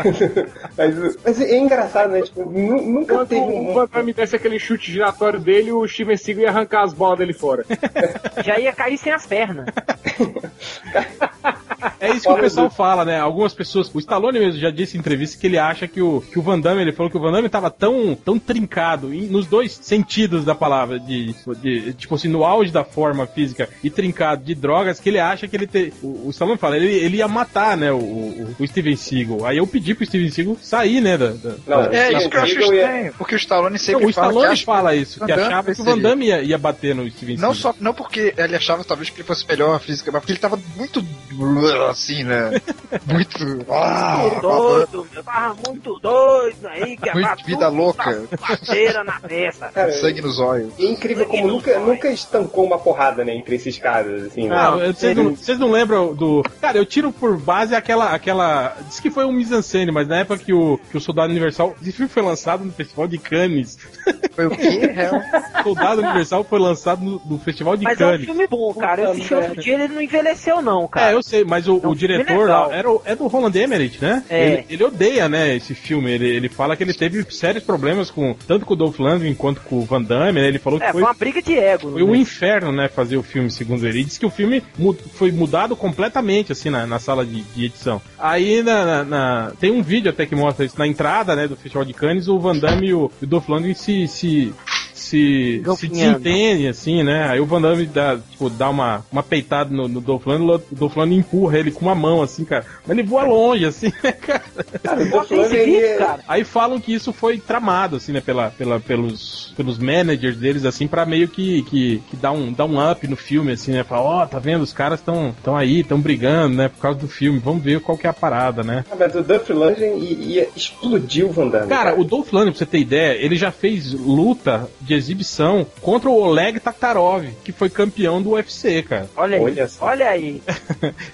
mas, mas é engraçado, né? Tipo, nu- nunca Quando teve o um. Van Damme desse aquele chute giratório dele, o Steven Seagal ia arrancar as bolas dele fora. Já ia cair sem as pernas. É isso que Fala o pessoal fala, né? Algumas pessoas. O Stallone mesmo já disse em entrevista que ele acha que o, que o Van Damme, ele falou que o Van Damme tava tão, tão trincado, em- nos dois sentidos da palavra, de, de- tipo assim, no auge da forma física e trincado de drogas, que ele acha que ele te, o, o Stallone fala, ele, ele ia matar, né, o, o, o Steven Seagal. Aí eu pedi pro Steven Seagal sair, né, da, da- Não, da- É, isso que eu acho Seagal ia- estranho, porque o Stallone Não, sempre o fala que Stallone fala isso, que achava que o Van. Damme ia, ia bater no Steven Não Seagal. só não porque ele achava talvez que ele fosse melhor física, mas porque ele tava muito assim, né? Muito ah, Muito doido, meu. Tava muito doido aí, que Muito vida louca. Parceira na testa. Cara, sangue nos olhos. é incrível como nunca, nunca estancou uma porrada, né, entre esses caras, assim, né? Ah, vocês não, vocês não lembram do. Cara, eu tiro por base aquela. aquela diz que foi um mise-en-scène, mas na época que o, que o Soldado Universal. Esse filme foi lançado no Festival de Cannes. Foi o quê? Soldado Universal foi lançado no, no Festival de Mas é um Cannes. filme bom, cara. Eu assisti outro dia ele não envelheceu, não, cara. É, eu sei, mas o, Não, o diretor lá era é do Roland Emmerich, né? É. Ele, ele odeia, né, esse filme. Ele, ele fala que ele teve sérios problemas com tanto com o Dolph Lundgren quanto com o Van Damme, né? Ele falou que É, foi, foi uma briga de ego. foi um né? inferno, né, fazer o filme, segundo ele. Ele disse que o filme mu- foi mudado completamente, assim, na, na sala de, de edição. Aí na, na- na- tem um vídeo até que mostra isso na entrada, né, do Festival de Cannes, o Van Damme e o, e o Dolph Lundgren se... se se, se desentendem, assim, né? Aí o Van Damme dá, tipo, dá uma, uma peitada no, no Dolph Lundgren, o Dolph Lundgren empurra ele com uma mão, assim, cara. Mas ele voa longe, assim, né, cara? Cara, ele- cara. Aí falam que isso foi tramado, assim, né, pela, pela, pelos, pelos managers deles, assim, pra meio que, que, que dar, um, dar um up no filme, assim, né? Falar, ó, tá vendo, os caras estão tão aí, estão brigando, né, por causa do filme, vamos ver qual que é a parada, né? Ah, Mas o Dolph Lundgren ia explodir o Van Damme. Cara, o Dolph Lundgren, pra você ter ideia, ele já fez luta de exibição contra o Oleg Taktarov, que foi campeão do UFC, cara. Olha aí, Olha só. olha aí.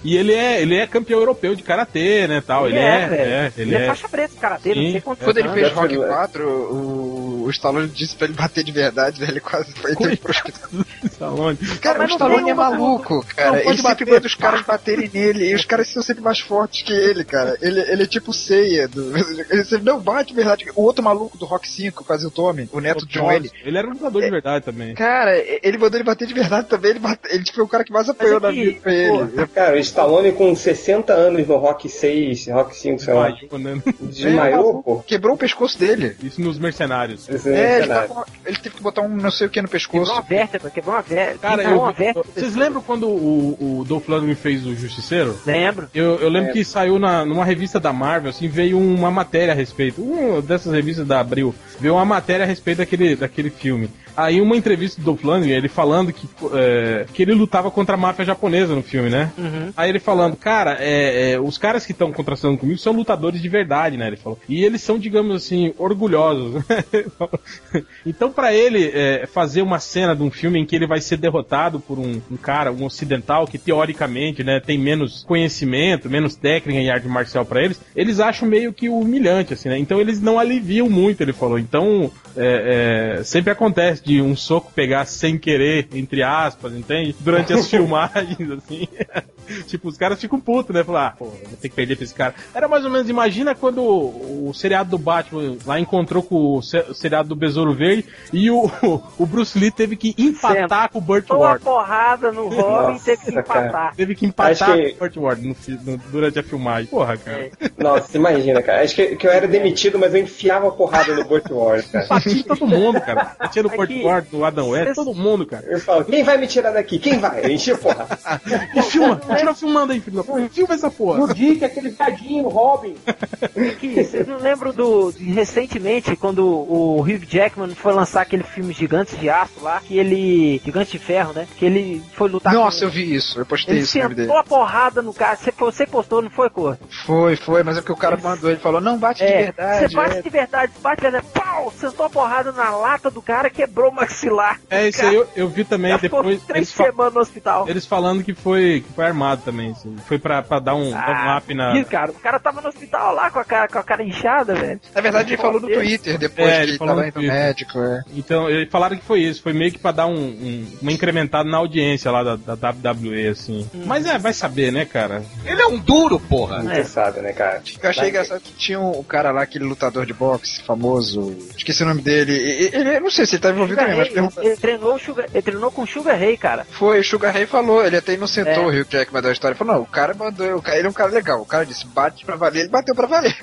E ele é, ele é campeão europeu de karatê, né, tal. Ele, é, velho. é, Ele, é, faixa preta, cara dele, não sei quantos Quando ele fez Rock ser- 4, o, o Stallone disse pra ele bater de verdade, velho. Ele quase foi Coitado. pro hospital. Stallone. Cara, mas o Stallone é maluco, cara. Ele sempre bater. manda os caras baterem nele. E os caras são sempre mais fortes que ele, cara. Ele, ele é tipo ceia. Do... Ele sempre, não, bate de verdade. O outro maluco do Rock 5 que fazia o Tommy, o neto O do John Wayne. Ele era um lutador de verdade também. Cara, ele mandou ele bater de verdade também. Ele, bate... ele foi o cara que mais apanhou é na vida pra ele. Cara, o Stallone com 60 anos no Rock 6, Rock 5, sei lá, Desmaiou, né? desmaiou, pô. Quebrou o pescoço dele. Isso nos mercenários. Esse É, ele, cenário. tá com- ele teve que botar um não sei o que no Quebrou pescoço. uma vértebra, quebrou uma vértebra. Cara, quebrou eu, uma vértebra. vocês lembram quando o, o Dolph Lundgren fez o Justiceiro? Lembro. Eu, eu lembro que saiu na, numa revista da Marvel, assim, veio uma matéria a respeito. Uma dessas revistas da Abril, veio uma matéria a respeito daquele, daquele filme. filme. Aí uma entrevista do Dolph Lundgren, ele falando que, é, que ele lutava contra a máfia japonesa no filme, né? Uhum. Aí ele falando, cara, é, é, os caras que estão contrastando comigo são lutadores de verdade, né? Ele falou. E eles são, digamos assim, orgulhosos. então, pra ele é, fazer uma cena de um filme em que ele vai ser derrotado por um, um cara, um ocidental, que teoricamente, né, tem menos conhecimento, menos técnica em arte marcial pra eles, eles acham meio que humilhante, assim, né? Então eles não aliviam muito, ele falou. Então, é, é, sempre acontece de um soco pegar sem querer, entre aspas, entende? Durante as filmagens, assim. tipo, os caras ficam putos, né? Falar, ah, pô, vou ter que perder pra esse cara. Era mais ou menos, imagina quando o, o seriado do Batman lá encontrou com o, se- o seriado do Besouro Verde e o, o Bruce Lee teve que empatar com o Burt Tomou uma Ward. porrada no Robin e teve que Nossa, cara. empatar. Teve que empatar que- com o Burt Ward no no- durante a filmagem. Porra, cara. É. Nossa, imagina, cara. Acho que, que eu era demitido, mas eu enfiava a porrada no Burt Ward, cara. Batia todo mundo, cara. Batia no Burt Ward, no Adam West, todo mundo, cara. Eu falo, quem vai me tirar daqui? Quem vai? Eu enchi a porrada. E filma, continua filmando aí, filho da puta. Filma essa porra. No Dick, aquele viadinho, Robin. Que, vocês não lembram do. de recentemente, quando o Hugh Jackman foi lançar aquele filme Gigantes de Aço lá, que ele. Gigantes de Ferro, né? Que ele foi lutar Nossa, com. eu vi isso. Eu postei Ele isso dele. sentou a porrada no cara. Você, você postou, não foi, cor? Foi, foi, mas é porque o cara mandou, ele falou, não, bate de É, verdade. você bate é. de verdade, bate de verdade. Pau! Sentou a porrada na lata do cara, quebrou o maxilar. É, isso aí eu, eu vi também Já ficou depois. três semanas no hospital. eles falando que foi, que foi armado também, assim. Foi pra, pra dar um, dar um up na. Ih, cara, o cara tava no hospital lá com a cara, com a cara inchada, velho. Na verdade, ele falou no Twitter, depois É, que ele ele falou tava no indo no Twitter. médico, é. Então, eles falaram que foi isso. Foi meio que pra dar um, um- uma incrementada na audiência lá da, da WWE, assim. Mas é, vai saber, né, cara? Ele é um duro, porra. Você sabe, né, cara? Eu achei engraçado que tinha um cara lá, aquele lutador de boxe famoso, esqueci o nome dele. Ele, eu não sei se ele tá envolvido Sugar Ray, ele, treinou Sugar, ele treinou com o Sugar Ray, cara. Foi, o Sugar Ray falou, ele até inocentou É. o Rio Jackman da história. Falou, não, o cara mandou, o cara, ele é um cara legal. O cara disse, bate pra valer, ele bateu pra valer.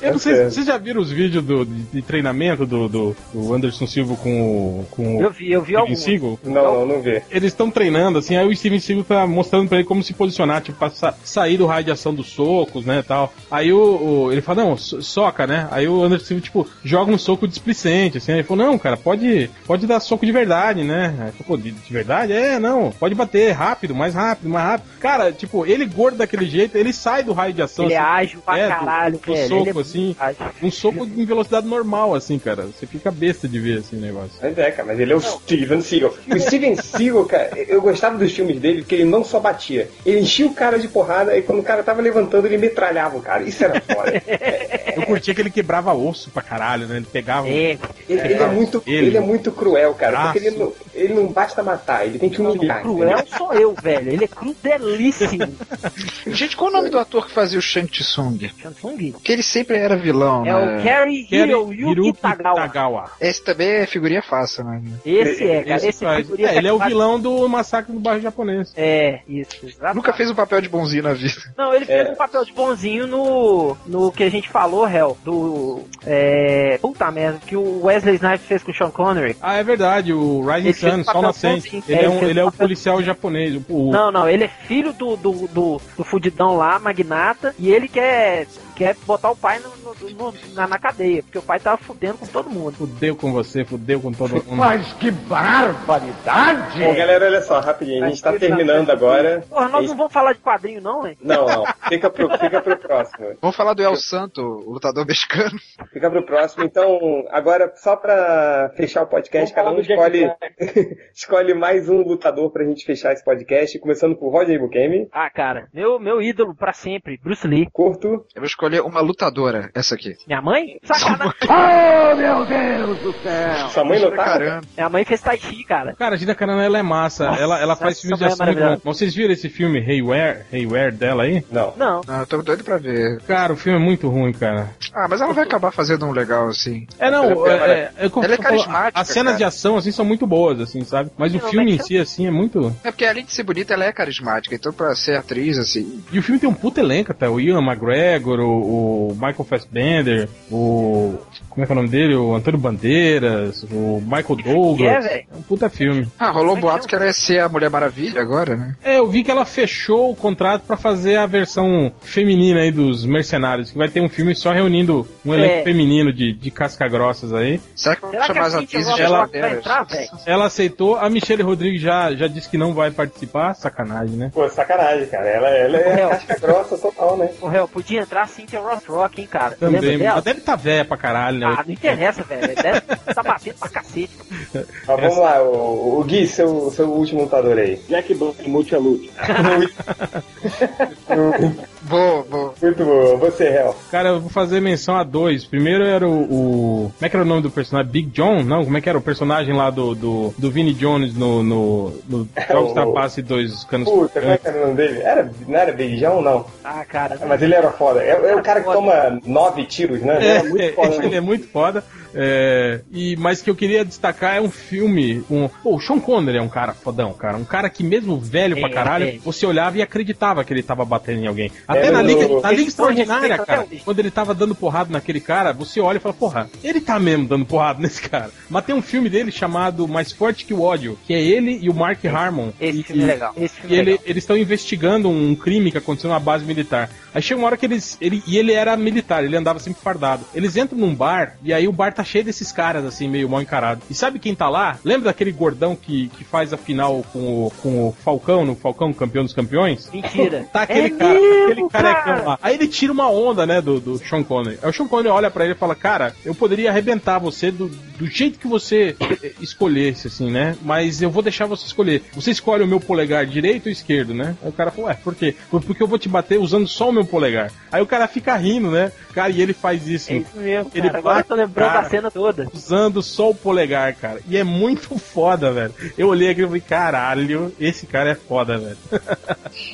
Eu não sei, certo. vocês já viram os vídeos do, de, de treinamento do, do, do Anderson Silva com o, com o Eu vi, eu vi Steven alguns. Seagal? Não, não, não vê. Eles estão treinando, assim, aí o Steven Seagal tá mostrando pra ele como se posicionar, tipo, pra sa- sair do raio de ação dos socos, né, tal. Aí o, o- ele fala, não, so- soca, né? Aí o Anderson Silva, tipo, joga um soco displicente, assim, aí ele falou, não, cara, pode, pode dar soco de verdade, né? Pô, de, de verdade? É, não, pode bater rápido, mais rápido, mais rápido. Cara, tipo, ele gordo daquele jeito, ele sai do raio de ação, Ele é assim, ágil pra é, do- caralho, do velho. soco, ele é assim. muito ágil. um soco em velocidade normal, assim, cara. Você fica besta de ver, assim, o negócio. Mas é, cara, mas ele é o Steven Seagal. O Steven Seagal, cara, eu gostava dos filmes dele porque ele não só batia, ele enchia o cara de porrada e quando o cara tava levantando, ele metralhava o cara. Isso era foda. Eu curtia que ele quebrava osso pra caralho, né? Ele pegava. É, Ele, ele é muito, Ele. ele é muito cruel, cara, porque ele não, ele não basta matar, ele tem que humilhar. Cruel sou eu, velho. Ele é crudelíssimo. Gente, qual o nome do ator que fazia o Shang Tsung? Shansung. Porque ele sempre era vilão, É né? o Gary Hiroyuki Hiroki Tagawa. Tagawa. Esse também é figurinha fácil, né? Esse é, cara. Esse Esse, faz. figurinha É, ele é o vilão do massacre do bairro japonês. É, isso. exato. Nunca fez um papel de bonzinho na vida. Não, ele fez É. um papel de bonzinho no, no que a gente falou, Hell, do. É, puta merda, que o Wesley Snipes fez com o Sean Connery. Ah, é verdade, o Rising Ele Sun, Sol Nascente. Ele É, é, um, ele é o policial japonês. O, o- Não, não, ele é filho do, do, do, do fudidão lá, magnata, e ele quer, quer botar o pai no, no- no- na, na cadeia, porque o pai tava fudendo com todo mundo. Fudeu com você, fudeu com todo mundo. Mas que barbaridade! Bom, galera, olha só, rapidinho, a gente tá terminando agora. Porra, nós não vamos falar de quadrinho não, hein? Não, não, fica pro, fica pro próximo. Vamos falar do El Santo, o lutador mexicano. Fica pro próximo. Então, agora, só pra fechar o podcast, Vamos cada um escolhe, escolhe mais um lutador pra gente fechar esse podcast, começando por Roger Bukemi, Ah, cara, meu, meu ídolo pra sempre, Bruce Lee. curto. Eu vou escolher uma lutadora, essa aqui. Minha mãe? Sacanagem. Oh, meu Deus do céu! Sua mãe não tá? Caramba. Minha mãe fez Tai Chi, cara. Cara, a Gina Carano, ela é massa. ela, ela faz filmes de é ação muito. Vocês viram esse filme Hayware, Hayware dela aí? Não. Não. Não, eu tô doido pra ver. Cara, o filme é muito ruim, cara. Ah, mas ela vai acabar fazendo um legal assim. É, não, Ela é- é, é, é ela é carismática, As cenas cara. de ação, assim, são muito boas, assim, sabe? Mas o Não, filme em mas- si, assim, é muito... É porque além de ser bonita, ela é carismática. Então pra ser atriz, assim. E o filme tem um puta elenco, até. O Ian McGregor, o, o Michael Fassbender, o... Como é que é o nome dele? O Antônio Bandeiras, o Michael Douglas. é, velho? É um puta filme. Ah, rolou um Como é que boato que ela ia ser a Mulher Maravilha agora, né? É, eu vi que ela fechou o contrato pra fazer a versão feminina aí dos Mercenários, que vai ter um filme só reunindo um elenco É. feminino de, de casca-grossas aí. Será que vão chamar as atrizes vai japonesas? entrar, velho? Ela aceitou, a Michelle Rodrigues já, já disse que não vai participar, sacanagem, né? Pô, sacanagem, cara. Ela, ela é Real. casca grossa total, né? O réu, podia entrar a Cynthia Rothrock, hein, cara. Também, mas deve estar tá velha pra caralho, né? Ah, não interessa, velho. Deve tá batendo pra cacete. Mas vamos lá, o, o Gui, seu, seu último lutador aí. Jack Black, Multialute. Vou, vou. Muito bom. Você, Hel. Cara, eu vou fazer menção a dois. Primeiro era o, o- Como é que era o nome do personagem? Big John? Não, como é que era o personagem lá do, do, do Vinnie Jones no, no, no Jogos o- da Paz e dois canos. Puta, como é que era o nome dele? Era, não era Beijão, não? Ah, cara. Mas ele era foda. É, é o cara que toma nove tiros, né? É, É muito foda. ele é muito foda. É, e, mas que eu queria destacar é um filme. Um, pô, o Sean Connery é um cara fodão, cara. Um cara que, mesmo velho pra É, caralho, é. você olhava e acreditava que ele tava batendo em alguém. Até É, na no- Liga, na Liga Extraordinária, cara, até quando ele tava dando porrada naquele cara, você olha e fala, porra, ele tá mesmo dando porrada nesse cara. Mas tem um filme dele chamado Mais Forte que o Ódio, que é ele e o Mark Harmon. Esse E- filme é legal. Esse filme e é ele- legal. eles estão investigando um crime que aconteceu numa base militar. Aí chega uma hora que eles. Ele, e ele era militar, ele andava sempre fardado. Eles entram num bar, e aí o bar tá cheio desses caras, assim, meio mal encarados. E sabe quem tá lá? Lembra daquele gordão que, que faz a final com o, com o Falcão, no Falcão campeão dos campeões? Mentira. Tá aquele É cara, mesmo, aquele carecão cara. lá. Aí ele tira uma onda, né, do, do Sean Connery. Aí o Sean Connery olha pra ele e fala, cara, eu poderia arrebentar você do, do jeito que você eh, escolhesse, assim, né? Mas eu vou deixar você escolher. Você escolhe o meu polegar direito ou esquerdo, né? Aí o cara falou, ué, por quê? Porque eu vou te bater usando só o meu polegar. Aí o cara fica rindo, né? Cara, e ele faz isso. É isso mesmo, Ele cara. Agora eu tô bate, lembrando cara. Cena toda. Usando só o polegar, cara. E é muito foda, velho. Eu olhei aqui e falei, caralho, esse cara é foda, velho.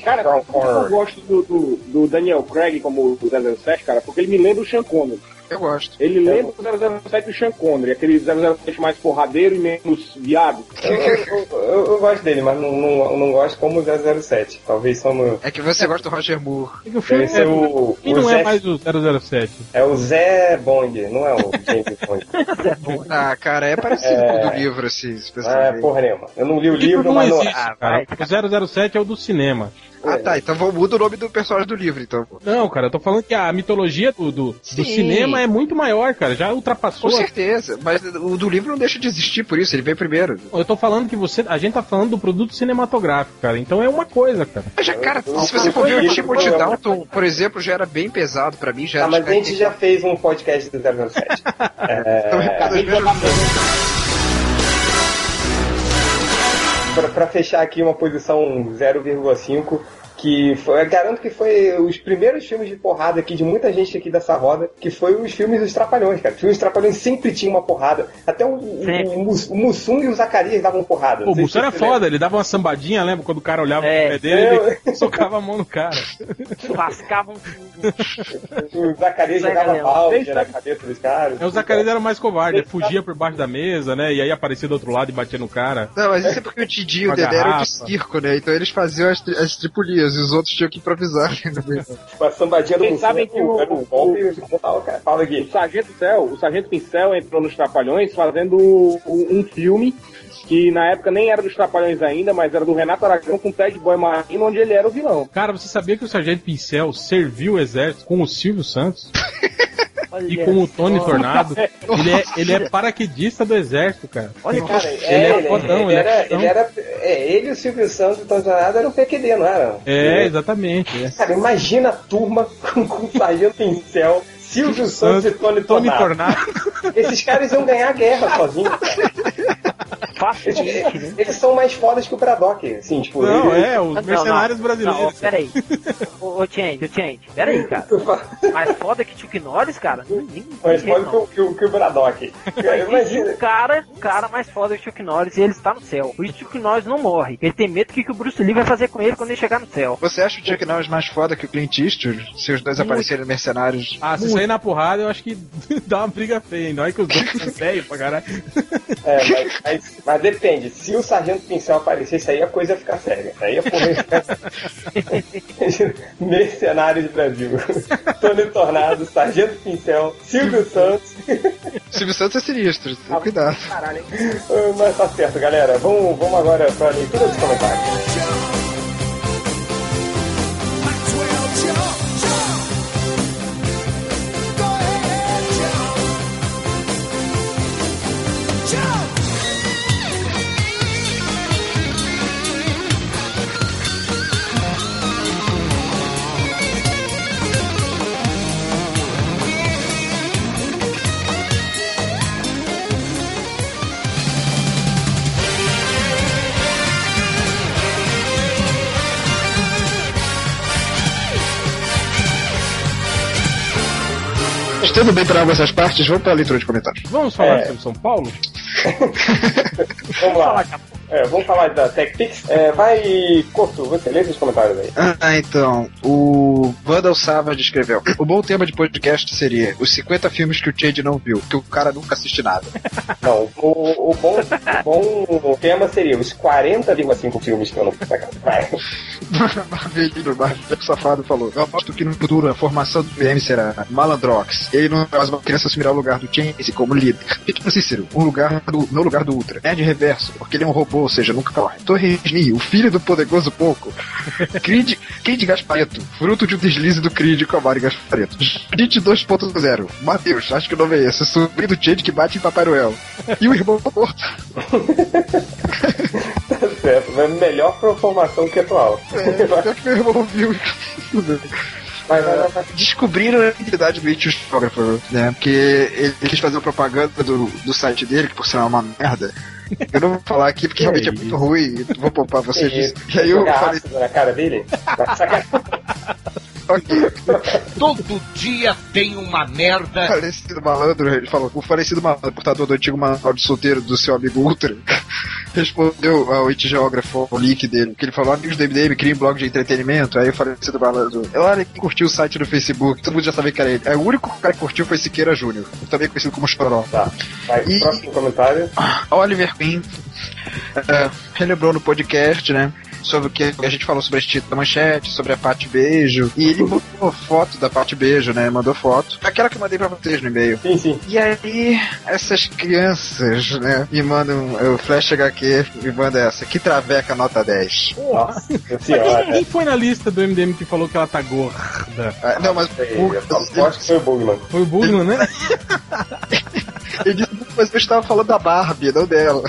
Cara, eu gosto do, do, do Daniel Craig como o 007, cara, porque ele me lembra o Sean Connery. Eu gosto. Ele lembra o 007 do Sean Connery, aquele 007 mais porradeiro e menos viado. Eu, eu- eu- eu gosto dele, mas não, não, não gosto como 007. Talvez só no. É que você gosta do Roger Moore. É que o filme ser é, o. e o não Zé, é mais o 007. é o Zé Bond, não é o James Bond. Ah, cara, é parecido É. com o do livro, assim, é personagem. porra nenhuma. Eu não li o O livro livro, não mas não. existe, Ah, cara. O 007 é o do cinema. Ah, tá, então vou muda o nome do personagem do livro, então. Não, cara, eu tô falando que a mitologia do, do, do cinema é muito maior, cara. Já ultrapassou. Com certeza, mas o do livro não deixa de existir por isso, ele veio primeiro. Eu tô falando que você. A gente tá falando do produto cinematográfico, cara. Então é uma coisa, cara. Mas já, cara, Eu- se você for ver o eu- Timothy eu- Dalton, por exemplo, já era bem pesado pra mim, já Ah, mas a gente já fez um podcast do 007. Então, cada pra fechar aqui uma posição 0,5, que foi, eu garanto que foi os primeiros filmes de porrada aqui de muita gente aqui dessa roda, que foi os filmes dos Trapalhões, cara. Os filmes dos Trapalhões sempre tinham uma porrada. Até o, o, o, Mus- o Mussum e o Zacarias davam porrada. O se era você lembra. foda, ele dava uma sambadinha, lembra? Quando o cara olhava É. pro pé dele, ele socava a mão no cara. Lascavam tudo. O Zacarias jogava Leão. balde na cabeça dos caras. É, o Zacarias era mais covarde, ele fugia por baixo da mesa, né? E aí aparecia do outro lado e batia no cara. Não, mas isso é porque o Didi e o Dedé eram de circo, né? Então eles faziam as, tri- as tripulias e os outros tinham que improvisar. né? A sambadinha do Vocês sabem era que o- o. Fala O aqui. Sargento Céu, o Sargento Pincel entrou nos Trapalhões fazendo um, um filme que na época nem era dos Trapalhões ainda, mas era do Renato Aragão com Ted Boy Marino, onde ele era o vilão. Cara, você sabia que o Sargento Pincel serviu o exército com o Silvio Santos Olha e com o Tony. Tornado? Ele é, ele é paraquedista do exército, cara. Olha Cara, Ele é, era ele, fodão, ele ele é era, ele era. É, ele e o Silvio Santos e o Tony Tornado eram PQD, não eram? É, exatamente. é. Cara, imagina a turma com, com Sargento Pincel, Silvio Santos e Tony Tony Tornado. Tornado. Esses caras iam ganhar a guerra sozinhos, cara. Facilmente, Eles, né? eles são mais fodas que o Braddock, assim, tipo... Não, ele- é, os Não, mercenários não, Não, brasileiros. peraí. Ô, ô Change, ô Change, peraí, cara. Mais foda que Chuck Norris, cara? Não, nem, mais foda que, o- que, o- que o Braddock. Imagina... um cara, um cara mais foda que o Chuck Norris e ele está no céu. Por isso que o Chuck Norris não morre. Ele tem medo do que, que o Bruce Lee vai fazer com ele quando ele chegar no céu. Você acha o Chuck Norris mais foda que o Clint Eastwood? Se os dois aparecerem mercenários. Ah, se sair na porrada, eu acho que dá uma briga feia. Não é que os dois são velhos pra caralho. É, mas, mas, mas depende, se o Sargento Pincel aparecesse aí, a coisa ia ficar séria. Aí porra ia ficar... Mercenário de Brasil. Tony Tornado, Sargento Pincel, Silvio Santos... Silvio Santos é sinistro, tem cuidado. Caralho? Ah, Mas tá certo, galera. Vamos, vamos agora pra leitura dos comentários. Estando bem para ambas as partes, vamos para a leitura de comentários. Vamos falar É. sobre São Paulo? Vamos lá. É, vamos falar da TechPix. É, vai, Corto, você lê esses comentários aí. Ah, então, o Vandal Savage escreveu: O bom tema de podcast seria os 50 filmes que o Chade não viu, que o cara nunca assiste nada. Não, o, o bom, o bom tema seria os 40,5 filmes que eu não Vai. Marvelino, Marvelino Safado falou: Eu aposto que no futuro a formação do PM será Malandrox. Ele não é mais uma criança assumirá o lugar do Chase como líder. Cícero, um lugar do, no lugar do Ultra. Nerd Reverso, porque ele é um robô, ou seja, nunca corre. Torres Lee, o filho do poderoso Pouco. Creed, Creed Gaspareto, fruto de um deslize do Creed com a Mari Gaspareto. Creed 2.0, Matheus, acho que o nome é esse, sobrinho do Chade que bate em Papai Noel. E o irmão morto. Tá certo, é melhor pra formação que atual. É, pior que meu irmão viu. Vai, vai, vai, vai. descobriram a identidade do It Photographer, né? Porque ele quis fazer uma propaganda do, do site dele, que por sinal é uma merda. Eu não vou falar aqui porque realmente é muito ruim, vou poupar vocês disso. E aí eu falei, na cara dele? Todo dia tem uma merda. falecido malandro, ele falou, o falecido malandro, portador do antigo manual de solteiro do seu amigo Ultra, respondeu ao It Geógrafo, o link dele, que ele falou, amigos do MDM, criem um blog de entretenimento, aí o falecido malandro, olha quem curtiu o site do Facebook, todo mundo já sabia que era ele. Aí o único cara que curtiu foi Siqueira Júnior, também conhecido como Choró. Tá, vai, E- próximo comentário. Oliver Queen é, relembrou no podcast, né? Sobre o que a gente falou sobre a título da manchete, sobre a parte beijo. E ele mandou foto da parte beijo, né? Mandou foto. Aquela que eu mandei pra vocês no e-mail. Sim, sim. E aí, essas crianças, né? Me mandam. O Flash HQ me manda essa. Que traveca nota 10. Nossa senhora. quem foi na lista do MDM que falou que ela tá gorda? Ah, não, mas. Eu aposto que foi o Bugman. Foi o Bugman, né? Ele disse, mas eu estava falando da Barbie, não dela.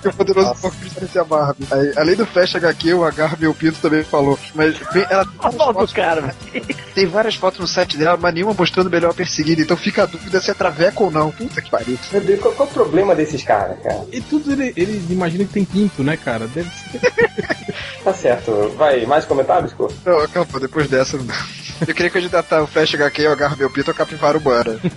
Que o poderoso pouco de parecer a Barbie. Aí, além do Flash HQ, o Agarbe e o Pinto também falou. Mas bem, ela Olha o cara, velho. Tem várias fotos no site dela, mas nenhuma mostrando melhor perseguida, então fica a dúvida se é traveco ou não. Puta que pariu. Meu Deus, qual, qual o problema desses caras, cara? E tudo ele, ele imagina que tem pinto, né, cara? Deve ser. Tá certo. Vai, mais comentários, pô? Não, calma, depois dessa não. Eu queria candidatar o Flash HQ, eu agarro meu pito ou capivara humana.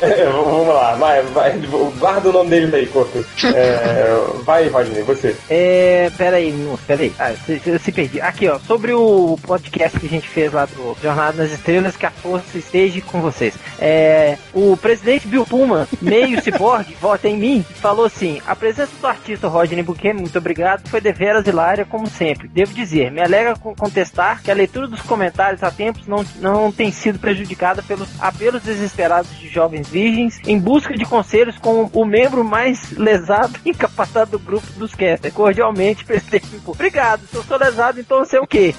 É, vamos lá, vai, vai. Guarda o nome deles aí, Corto. É, vai, Rodney, você. É. Pera aí, não, pera aí. Ah, se, se, se perdi. Aqui, ó, sobre o podcast que a gente fez lá do Nas Estrelas, que a força esteja com vocês. É. O presidente Bill Pullman, meio ciborgue, vota em mim, falou assim: a presença do artista Rodney Bouquet, muito obrigado, foi deveras hilária, como sempre. Devo dizer, me alegra contestar que a leitura dos comentários há tempos não, não tem sido prejudicada pelos apelos desesperados de jovens virgens em busca de conselhos com o membro mais lesado e incapacitado do grupo dos casters. Cordialmente, presidente. Obrigado, se eu sou lesado, então sei o quê?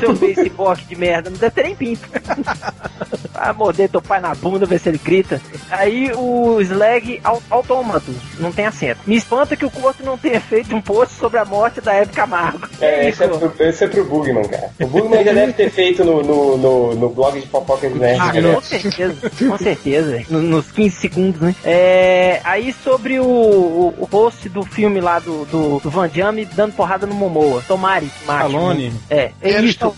Seu Facebook de merda, não deve nem pinto. Vai morder teu pai na bunda, ver se ele grita. Aí o Slag au- Autômatos, não tem acento. Me espanta que o Corto não tenha feito um post sobre a morte da Hebe Camargo. É, esse é, Igor? pro, esse é pro Bugman, cara. O Bugman já deve ter feito no, no, no, no blog de fofocas nerds, Ah, né? com certeza, com certeza. No- Nos 15 segundos, né? É, aí sobre o, o, o post do filme lá do, do, do Van Damme dando porrada no Momoa. Tomari, mate. Stallone. É, é Era isso.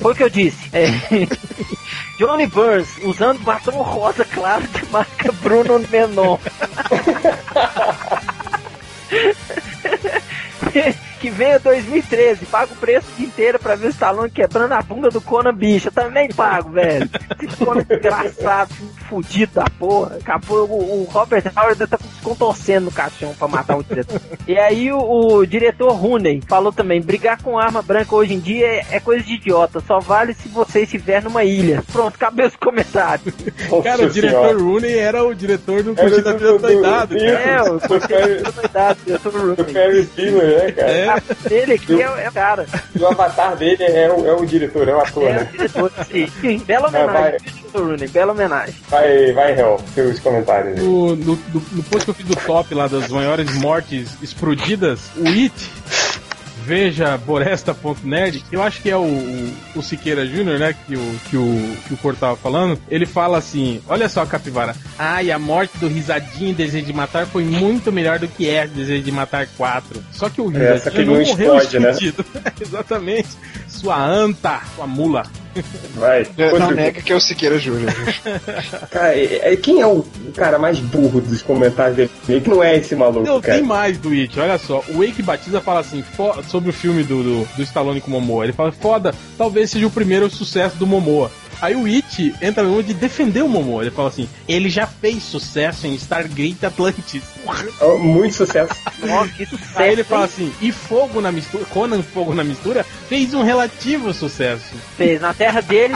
Foi o que eu disse. É. Johnny Burns usando batom rosa claro de marca Bruno Menon. que venha 2013, paga o preço de inteiro pra ver o Stallone quebrando a bunda do Conan bicho. Eu também pago, velho. Esse Conan desgraçado, fudido da porra. Acabou, o, o Robert Howard tá se contorcendo no caixão pra matar o diretor. E aí o, o diretor Rooney falou também, brigar com arma branca hoje em dia é, é coisa de idiota, só vale se você estiver numa ilha. Pronto, acabei os comentários. Cara, o diretor senhora. Rooney era o diretor do Era Curtindo a do- Vida do- Doidado, do- cara. É, o Do Ferris- diretor do Rooney. Ferris Bueller, né, cara? É. A dele aqui é, é o cara. E o avatar dele é o, é o diretor, é o ator, É o né? diretor, sim. Bela vai. homenagem, diretor Rooney, bela homenagem. Vai, vai, Hel, seus comentários aí. No, no, no, no post que eu fiz do top lá das maiores mortes explodidas, o It, veja boresta.nerd, eu acho que é o, o, o Siqueira Júnior, né, que o, que, o, que o Cor tava falando, ele fala assim, olha só, Capivara, ai, a morte do Risadinho em Desejo de Matar foi muito melhor do que é Desejo de Matar 4. Só que o É, só que Risadinho não não morreu explode, né? Exatamente. Sua anta, sua mula. Vai. Não Outro- nega que é o Siqueira Júnior. Cara, é- é- quem é o cara mais burro dos comentários dele? Que não é esse maluco, Não, cara. tem mais do It, olha só. O Wake Batiza fala assim, sobre o filme do, do, do Stallone com o Momoa. Ele fala, foda, talvez seja o primeiro sucesso do Momoa. Aí o It entra no de defender o Momoa. Ele fala assim, ele já fez sucesso em Stargate Atlantis. Oh, Muito sucesso. Ó, que sucesso. Aí ele fala assim, e Fogo na Mistura, Conan Fogo na Mistura, fez um relativo sucesso. Fez na terra dele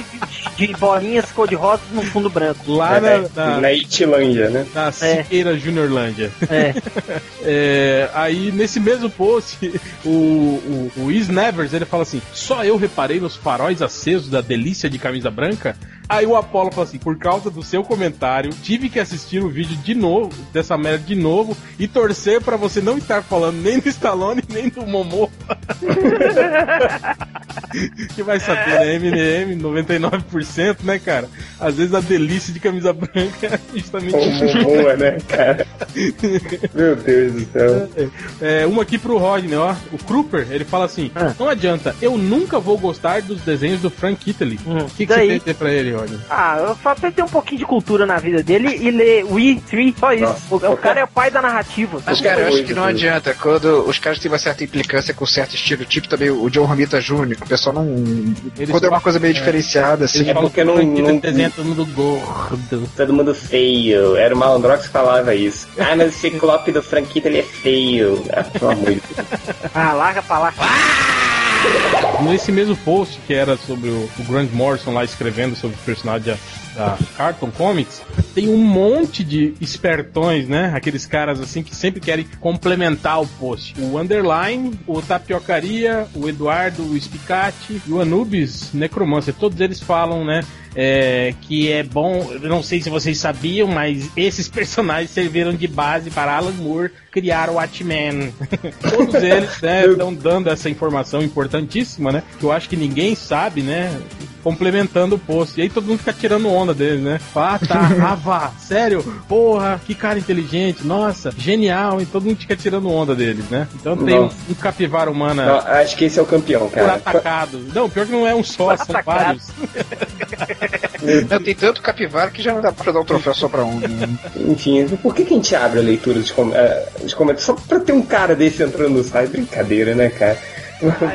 de, de bolinhas cor-de-rosa no fundo branco. Lá É, na, na, na Itilândia, né? na Siqueira Juniorlândia. É. É, aí nesse mesmo post, o, o, o Is Nevers ele fala assim: só eu reparei nos faróis acesos da delícia de camisa branca. Луценко – Aí o Apollo fala assim: por causa do seu comentário, tive que assistir o vídeo de novo, dessa merda de novo, e torcer pra você não estar falando nem do Stallone nem do Momo. que vai saber, né? MNM, 99%, né, cara? Às vezes a delícia de camisa branca é justamente Boa, né, cara? Meu Deus do céu. É, uma aqui pro Rodney, ó. O Kruper, ele fala assim: Ah. Não adianta, eu nunca vou gostar dos desenhos do Frank Italy. Hum, O que, que daí? você tem pra ele, Rodney? Ah, eu falo pra ele ter um pouquinho de cultura na vida dele e ler We 3, só isso. Nossa. O, o cara é o pai da narrativa. Mas, cara, eu acho que não adianta. Quando os caras têm uma certa implicância com certo estilo, tipo também o John Romita Jr., o pessoal não. Eles quando é uma coisa meio diferenciada, assim. Ele É porque não- não- desenha todo mundo gordo. Todo mundo feio. Era o Malandrox que falava isso. Ah, mas o ciclope do Franquito ele é feio. Ah, pelo amor de Deus. Ah, larga pra lá. Nesse mesmo post que era sobre o, o Grant Morrison lá escrevendo sobre o personagem da, da Cartoon Comics, tem um monte de espertões, né? Aqueles caras assim que sempre querem complementar o post. O Underline, o Tapiocaria, o Eduardo, o Spicati e o Anubis Necromancer. Todos eles falam, né? É, que é bom, eu não sei se vocês sabiam, mas esses personagens serviram de base para Alan Moore criar o Watchmen. Todos eles estão dando essa informação importantíssima, né? Que eu acho que ninguém sabe, né? complementando o post. E aí todo mundo fica tirando onda deles, né? Ah, tá, ah, vá, sério, porra, que cara inteligente, nossa, genial, e todo mundo fica tirando onda deles, né? Então tem um, um capivara humana Não, acho que esse é o campeão, por cara. atacado. Não, pior que não é um só, são atacado. vários. Não, tem tanto capivara que já não dá pra dar um troféu só pra um. né? Enfim, por que, que a gente abre a leitura dos, com- eh, dos comentários? Só pra ter um cara desse entrando no site? Brincadeira, né, cara?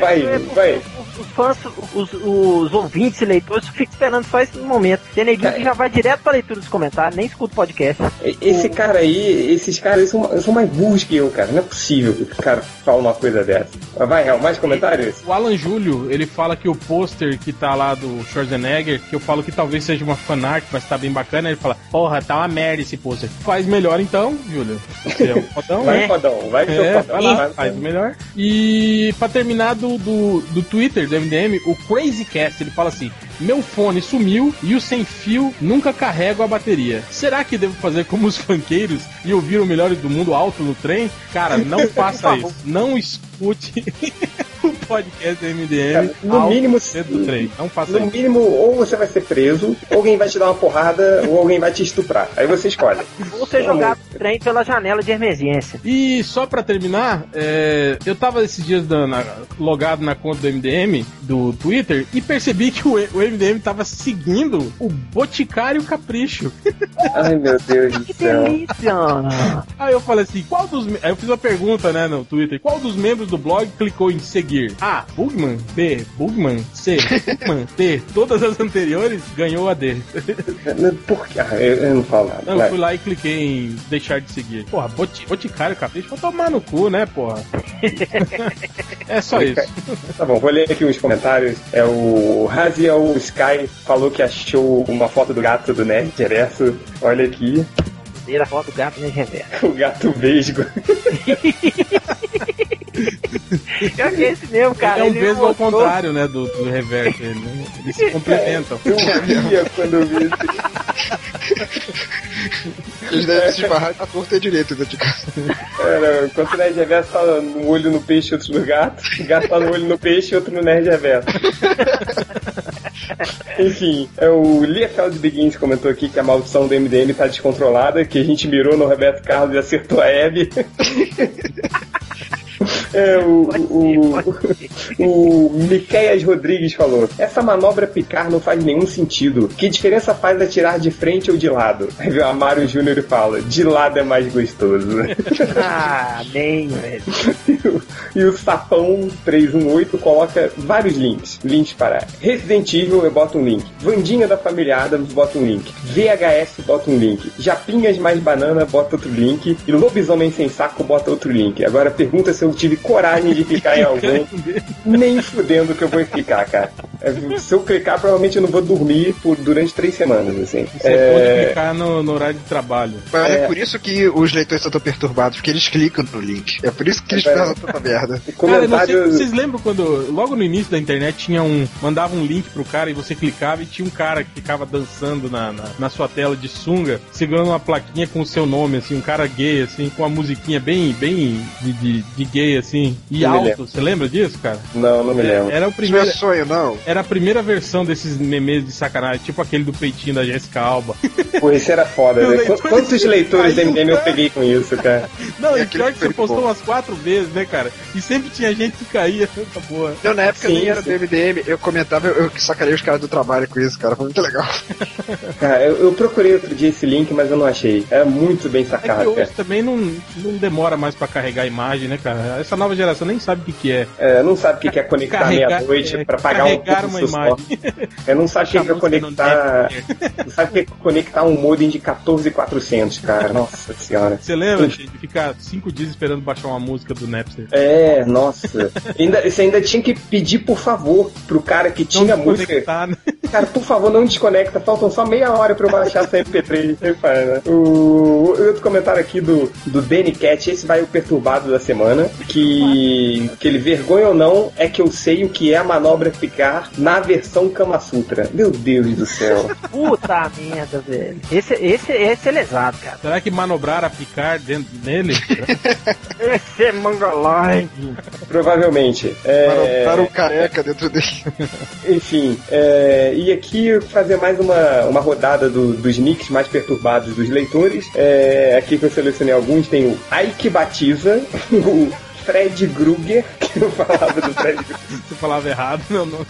Vai, vai. Os fãs, os, os ouvintes e leitores ficam esperando só esse momento. Tem neguinho que já vai direto pra leitura dos comentários, nem escuta o podcast. Esse cara aí, esses caras são, são mais burros que eu, cara. Não é possível que o cara fala uma coisa dessa. Vai, Real, mais comentários? O Alan Júlio, ele fala que o pôster que tá lá do Schwarzenegger, que eu falo que talvez seja uma fanart, mas tá bem bacana, ele fala, porra, tá uma merda esse pôster. Faz melhor então, Júlio. É um fodão, Vai, né? fodão, vai É, fodão. vai lá, faz melhor. E pra terminar do, do, do Twitter do MDM, o CrazyCast, ele fala assim: Meu fone sumiu e o sem fio nunca carrega a bateria. Será que devo fazer como os funkeiros e ouvir o Melhores do Mundo alto no trem? Cara, não faça isso. Não escute o podcast do MDM Cara, no mínimo- do trem. Não faça No isso. mínimo, ou você vai ser preso, ou alguém vai te dar uma porrada, ou alguém vai te estuprar. Aí você escolhe. Ou ser jogado no trem pela janela de emergência. E só pra terminar, é, eu tava esses dias na- na- logado na conta do MDM, do Twitter, e percebi que o, o MDM tava seguindo o Boticário Capricho. Ai, meu Deus do Que céu. delícia! Aí eu falei assim, qual dos... me- Aí eu fiz uma pergunta, né, no Twitter, qual dos membros do blog clicou em seguir? A. Bugman. B. Bugman. C. Bugman. D. Todas as anteriores ganhou a D. Por quê? Ah, eu, eu não falo nada. Não, eu fui lá e cliquei em deixar de seguir. Porra, boti, Boticário Capricho, vou tomar no cu, né, porra? é só isso. Tá bom, vou ler aqui os comentários. É o Raziel Sky falou que achou uma foto do gato do Nerd Reverso. Olha aqui, Primeira foto do gato, reverso. o gato vesgo. Pior que esse mesmo, cara. é um vesgo ao contrário, né, do, do reverso. Ele, né? Eles se complementam. Eu ria quando eu vi isso. Eles devem se esbarrar na torta e direito dentro de casa. Era, enquanto o Nerd Reverso tá no olho no peixe, outro no gato. O gato tá no olho no peixe, outro no Nerd Reverso. Enfim, é o Liefeld Begins comentou aqui que a maldição do MDM tá descontrolada, que a gente mirou no Roberto Carlos e acertou a Hebe. É, o, o, o Miqueias Rodrigues falou: Essa manobra picar não faz nenhum sentido. Que diferença faz atirar de frente ou de lado? Aí o Amário Júnior fala: De lado é mais gostoso. Ah, nem, velho. e o Sapão 318 coloca vários links. Links para Resident Evil, eu boto um link. Vandinha da Família Adams, bota um link. VHS, bota um link. Japinhas mais banana, bota outro link. E Lobisomem sem saco, bota outro link. Agora pergunta se eu tive coragem de clicar em algum. Nem fudendo que eu vou clicar, cara. É, Se eu clicar, provavelmente eu não vou dormir por, durante três semanas, assim. Você pode clicar no, no horário de trabalho. Mas é. É. por isso que os leitores estão tão perturbados, porque eles clicam no link. É por isso que eles É. fazem tanta merda. Cara, sei, Comentário. vocês lembram quando, logo no início da internet, tinha um. Mandava um link pro cara e você clicava e tinha um cara que ficava dançando na, na, na sua tela de sunga, segurando uma plaquinha com o seu nome, assim, um cara gay, assim, com uma musiquinha bem, bem de, de, de gay, assim, e Não alto. Você lembra disso, cara? Não, não me lembro. Era o Isso não primeiro. é sonho, não. Era a primeira versão desses memes de sacanagem, tipo aquele do peitinho da Jessica Alba. Pô, esse era foda, né? Quantos leitores da caiu, MDM eu peguei com isso, cara? Não, E e pior que você postou bom. umas quatro vezes, né, cara? E sempre tinha gente que caía nessa porra. Não, na época Sim, nem era do MDM, eu comentava, eu, eu sacanei os caras do trabalho com isso, cara. Foi muito legal. Cara, eu, eu procurei outro dia esse link, mas eu não achei. É muito bem É que sacado, hoje cara. também não, não demora mais pra carregar a imagem, né, cara? Essa nova geração nem sabe o que, que é. É, não sabe o que que é conectar meia-noite é, pra pagar um pouco uma imagem. É, não sabe o que é Chamou você conectar. não Não sabe o que é conectar um modem de 14400, cara. Nossa senhora. Você lembra de ficar cinco dias esperando baixar uma música do Napster? É, nossa. Ainda, você ainda tinha que pedir por favor pro cara que tinha Não música. né? Cara, por favor, não desconecta. Faltam só meia hora pra eu baixar essa MP3. Você faz, né? O o outro comentário aqui do, do Danny Cat, esse vai o perturbado da semana, que ele vergonha ou não é que eu sei o que é a manobra picar na versão Kama Sutra. Meu Deus do céu. Puta merda, velho. Esse, esse, esse é lesado, cara. Será que manobrar a picar dentro dele? Esse é mongoloide. Provavelmente. É, Para o careca dentro dele. Enfim, é, e aqui fazer mais uma, uma rodada do- dos nicks mais perturbados dos leitores. É, aqui que eu selecionei alguns, tem o Ike Batiza, o Fred Gruger, que eu falava do Fred Gruger, Você falava errado, meu nome.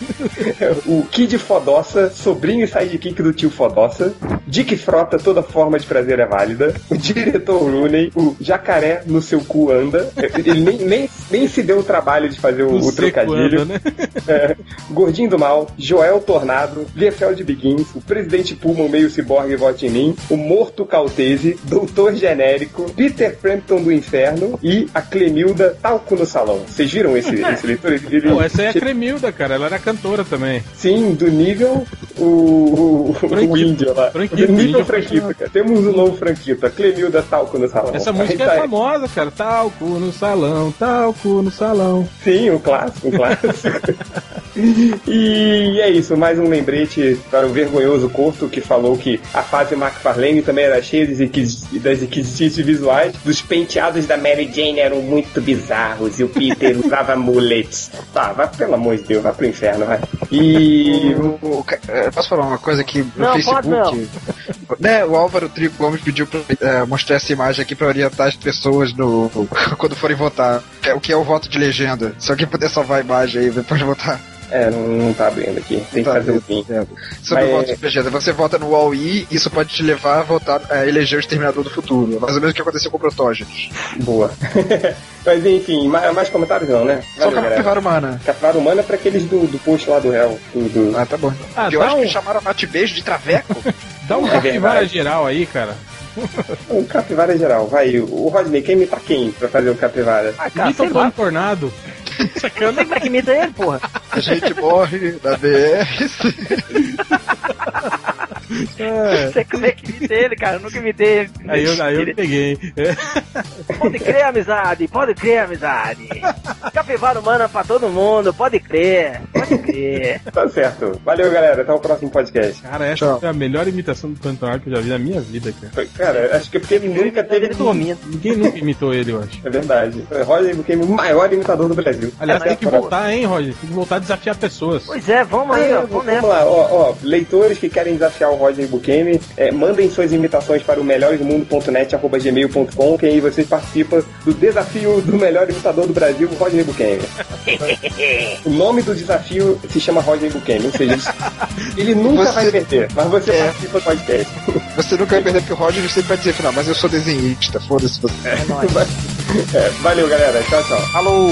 o Kid Fodossa, sobrinho e sidekick do tio Fodossa, Dick Frota, toda forma de prazer é válida, o diretor Rooney, o jacaré no seu cu anda, ele nem, nem, nem se deu o trabalho de fazer o, O trocadilho. anda, né? É, Gordinho do Mal, Joel Tornado, Liefeld Begins, o Presidente Puma, o meio ciborgue vote em mim, o Morto Caltese, Doutor Genérico, Peter Frampton do Inferno e a Clemilda Talco no Salão. Vocês viram esse, esse leitor? Ele- ele- Pô, essa aí é a Cremilda, cara. Ela era cantora também. Sim, do nível o, o, o índio lá. Franquito, nível índio Franquito, cara. Temos um novo Franquito, a Clemilda Talco no Salão. Essa música tá- é famosa, cara. Talco no salão, talco no salão. Sim, um clássico, um clássico. e é isso, mais um lembrete para o vergonhoso Corto que falou que a fase McFarlane também era cheia das das requisitos visuais, dos penteados da Mary Jane eram muito bizarros e o Peter usava mullets. Tá, vai, pelo amor de Deus, vai pro inferno, vai. E. O- o eh, posso falar uma coisa aqui no Não, Facebook? Né, o Álvaro Trigo Gomes pediu pra eh, mostrar essa imagem aqui pra orientar as pessoas no, quando forem votar. Que é- O que é o voto de legenda. Se alguém puder salvar a imagem aí depois de votar. É, não, não tá abrindo aqui, tem que Tá fazer o fim. Sobre Mas- o voto de legenda. Você vota no UOL-I, isso pode te levar a votar, a eleger o Exterminador do Futuro. Mais ou menos o que aconteceu com o Protógenes. Boa. Mas enfim, mais, comentários não, né? Só Valeu, galera. capivara humana. Capivara humana é pra aqueles do, do post lá do réu. Do, do- Ah, tá bom. Ah, eu acho um- que chamaram Mate Beijo de Traveco. Dá um É capivara verdade. geral aí, cara. O capivara geral, vai. O Rodney, quem imita quem pra fazer o capivara? Ah, cara, Imita sei o Tony Tornado. Não é que ele, porra. A gente morre na BR. Não sei como é que imita ele, cara. Eu nunca imitei ele. Aí eu, aí eu Ele- peguei. É. Pode crer, amizade. Pode crer, amizade. Capivara humana pra todo mundo. Pode crer. Pode crer. Tá certo. Valeu, galera. Até o próximo podcast. Cara, essa Tchau. foi a melhor imitação do Tornado que eu já vi na minha vida, cara. Cara, acho que é porque ele nunca teve. ele. Ninguém nunca imitou ele, eu acho. É verdade. Roger Buquemi, o maior imitador do Brasil. Aliás, Até tem que voltar, hein, Roger? Tem que voltar a desafiar pessoas. Pois é, vamos aí, ó. Ah, Vamos vamos nessa. lá, ó, ó, leitores que querem desafiar o Roger Buquemi, é, mandem suas imitações para o melhoresmundo.net.gmail.com que aí vocês participam do desafio do melhor imitador do Brasil, Roger Buquemi. o nome do desafio se chama Roger Buquemi, ou seja, ele nunca Você- vai perder, mas você É. participa do podcast. Você nunca vai perder porque o Roger sempre vai dizer final, mas eu sou desenhista, foda-se você. É. É, valeu, galera. Tchau, tchau. Falou.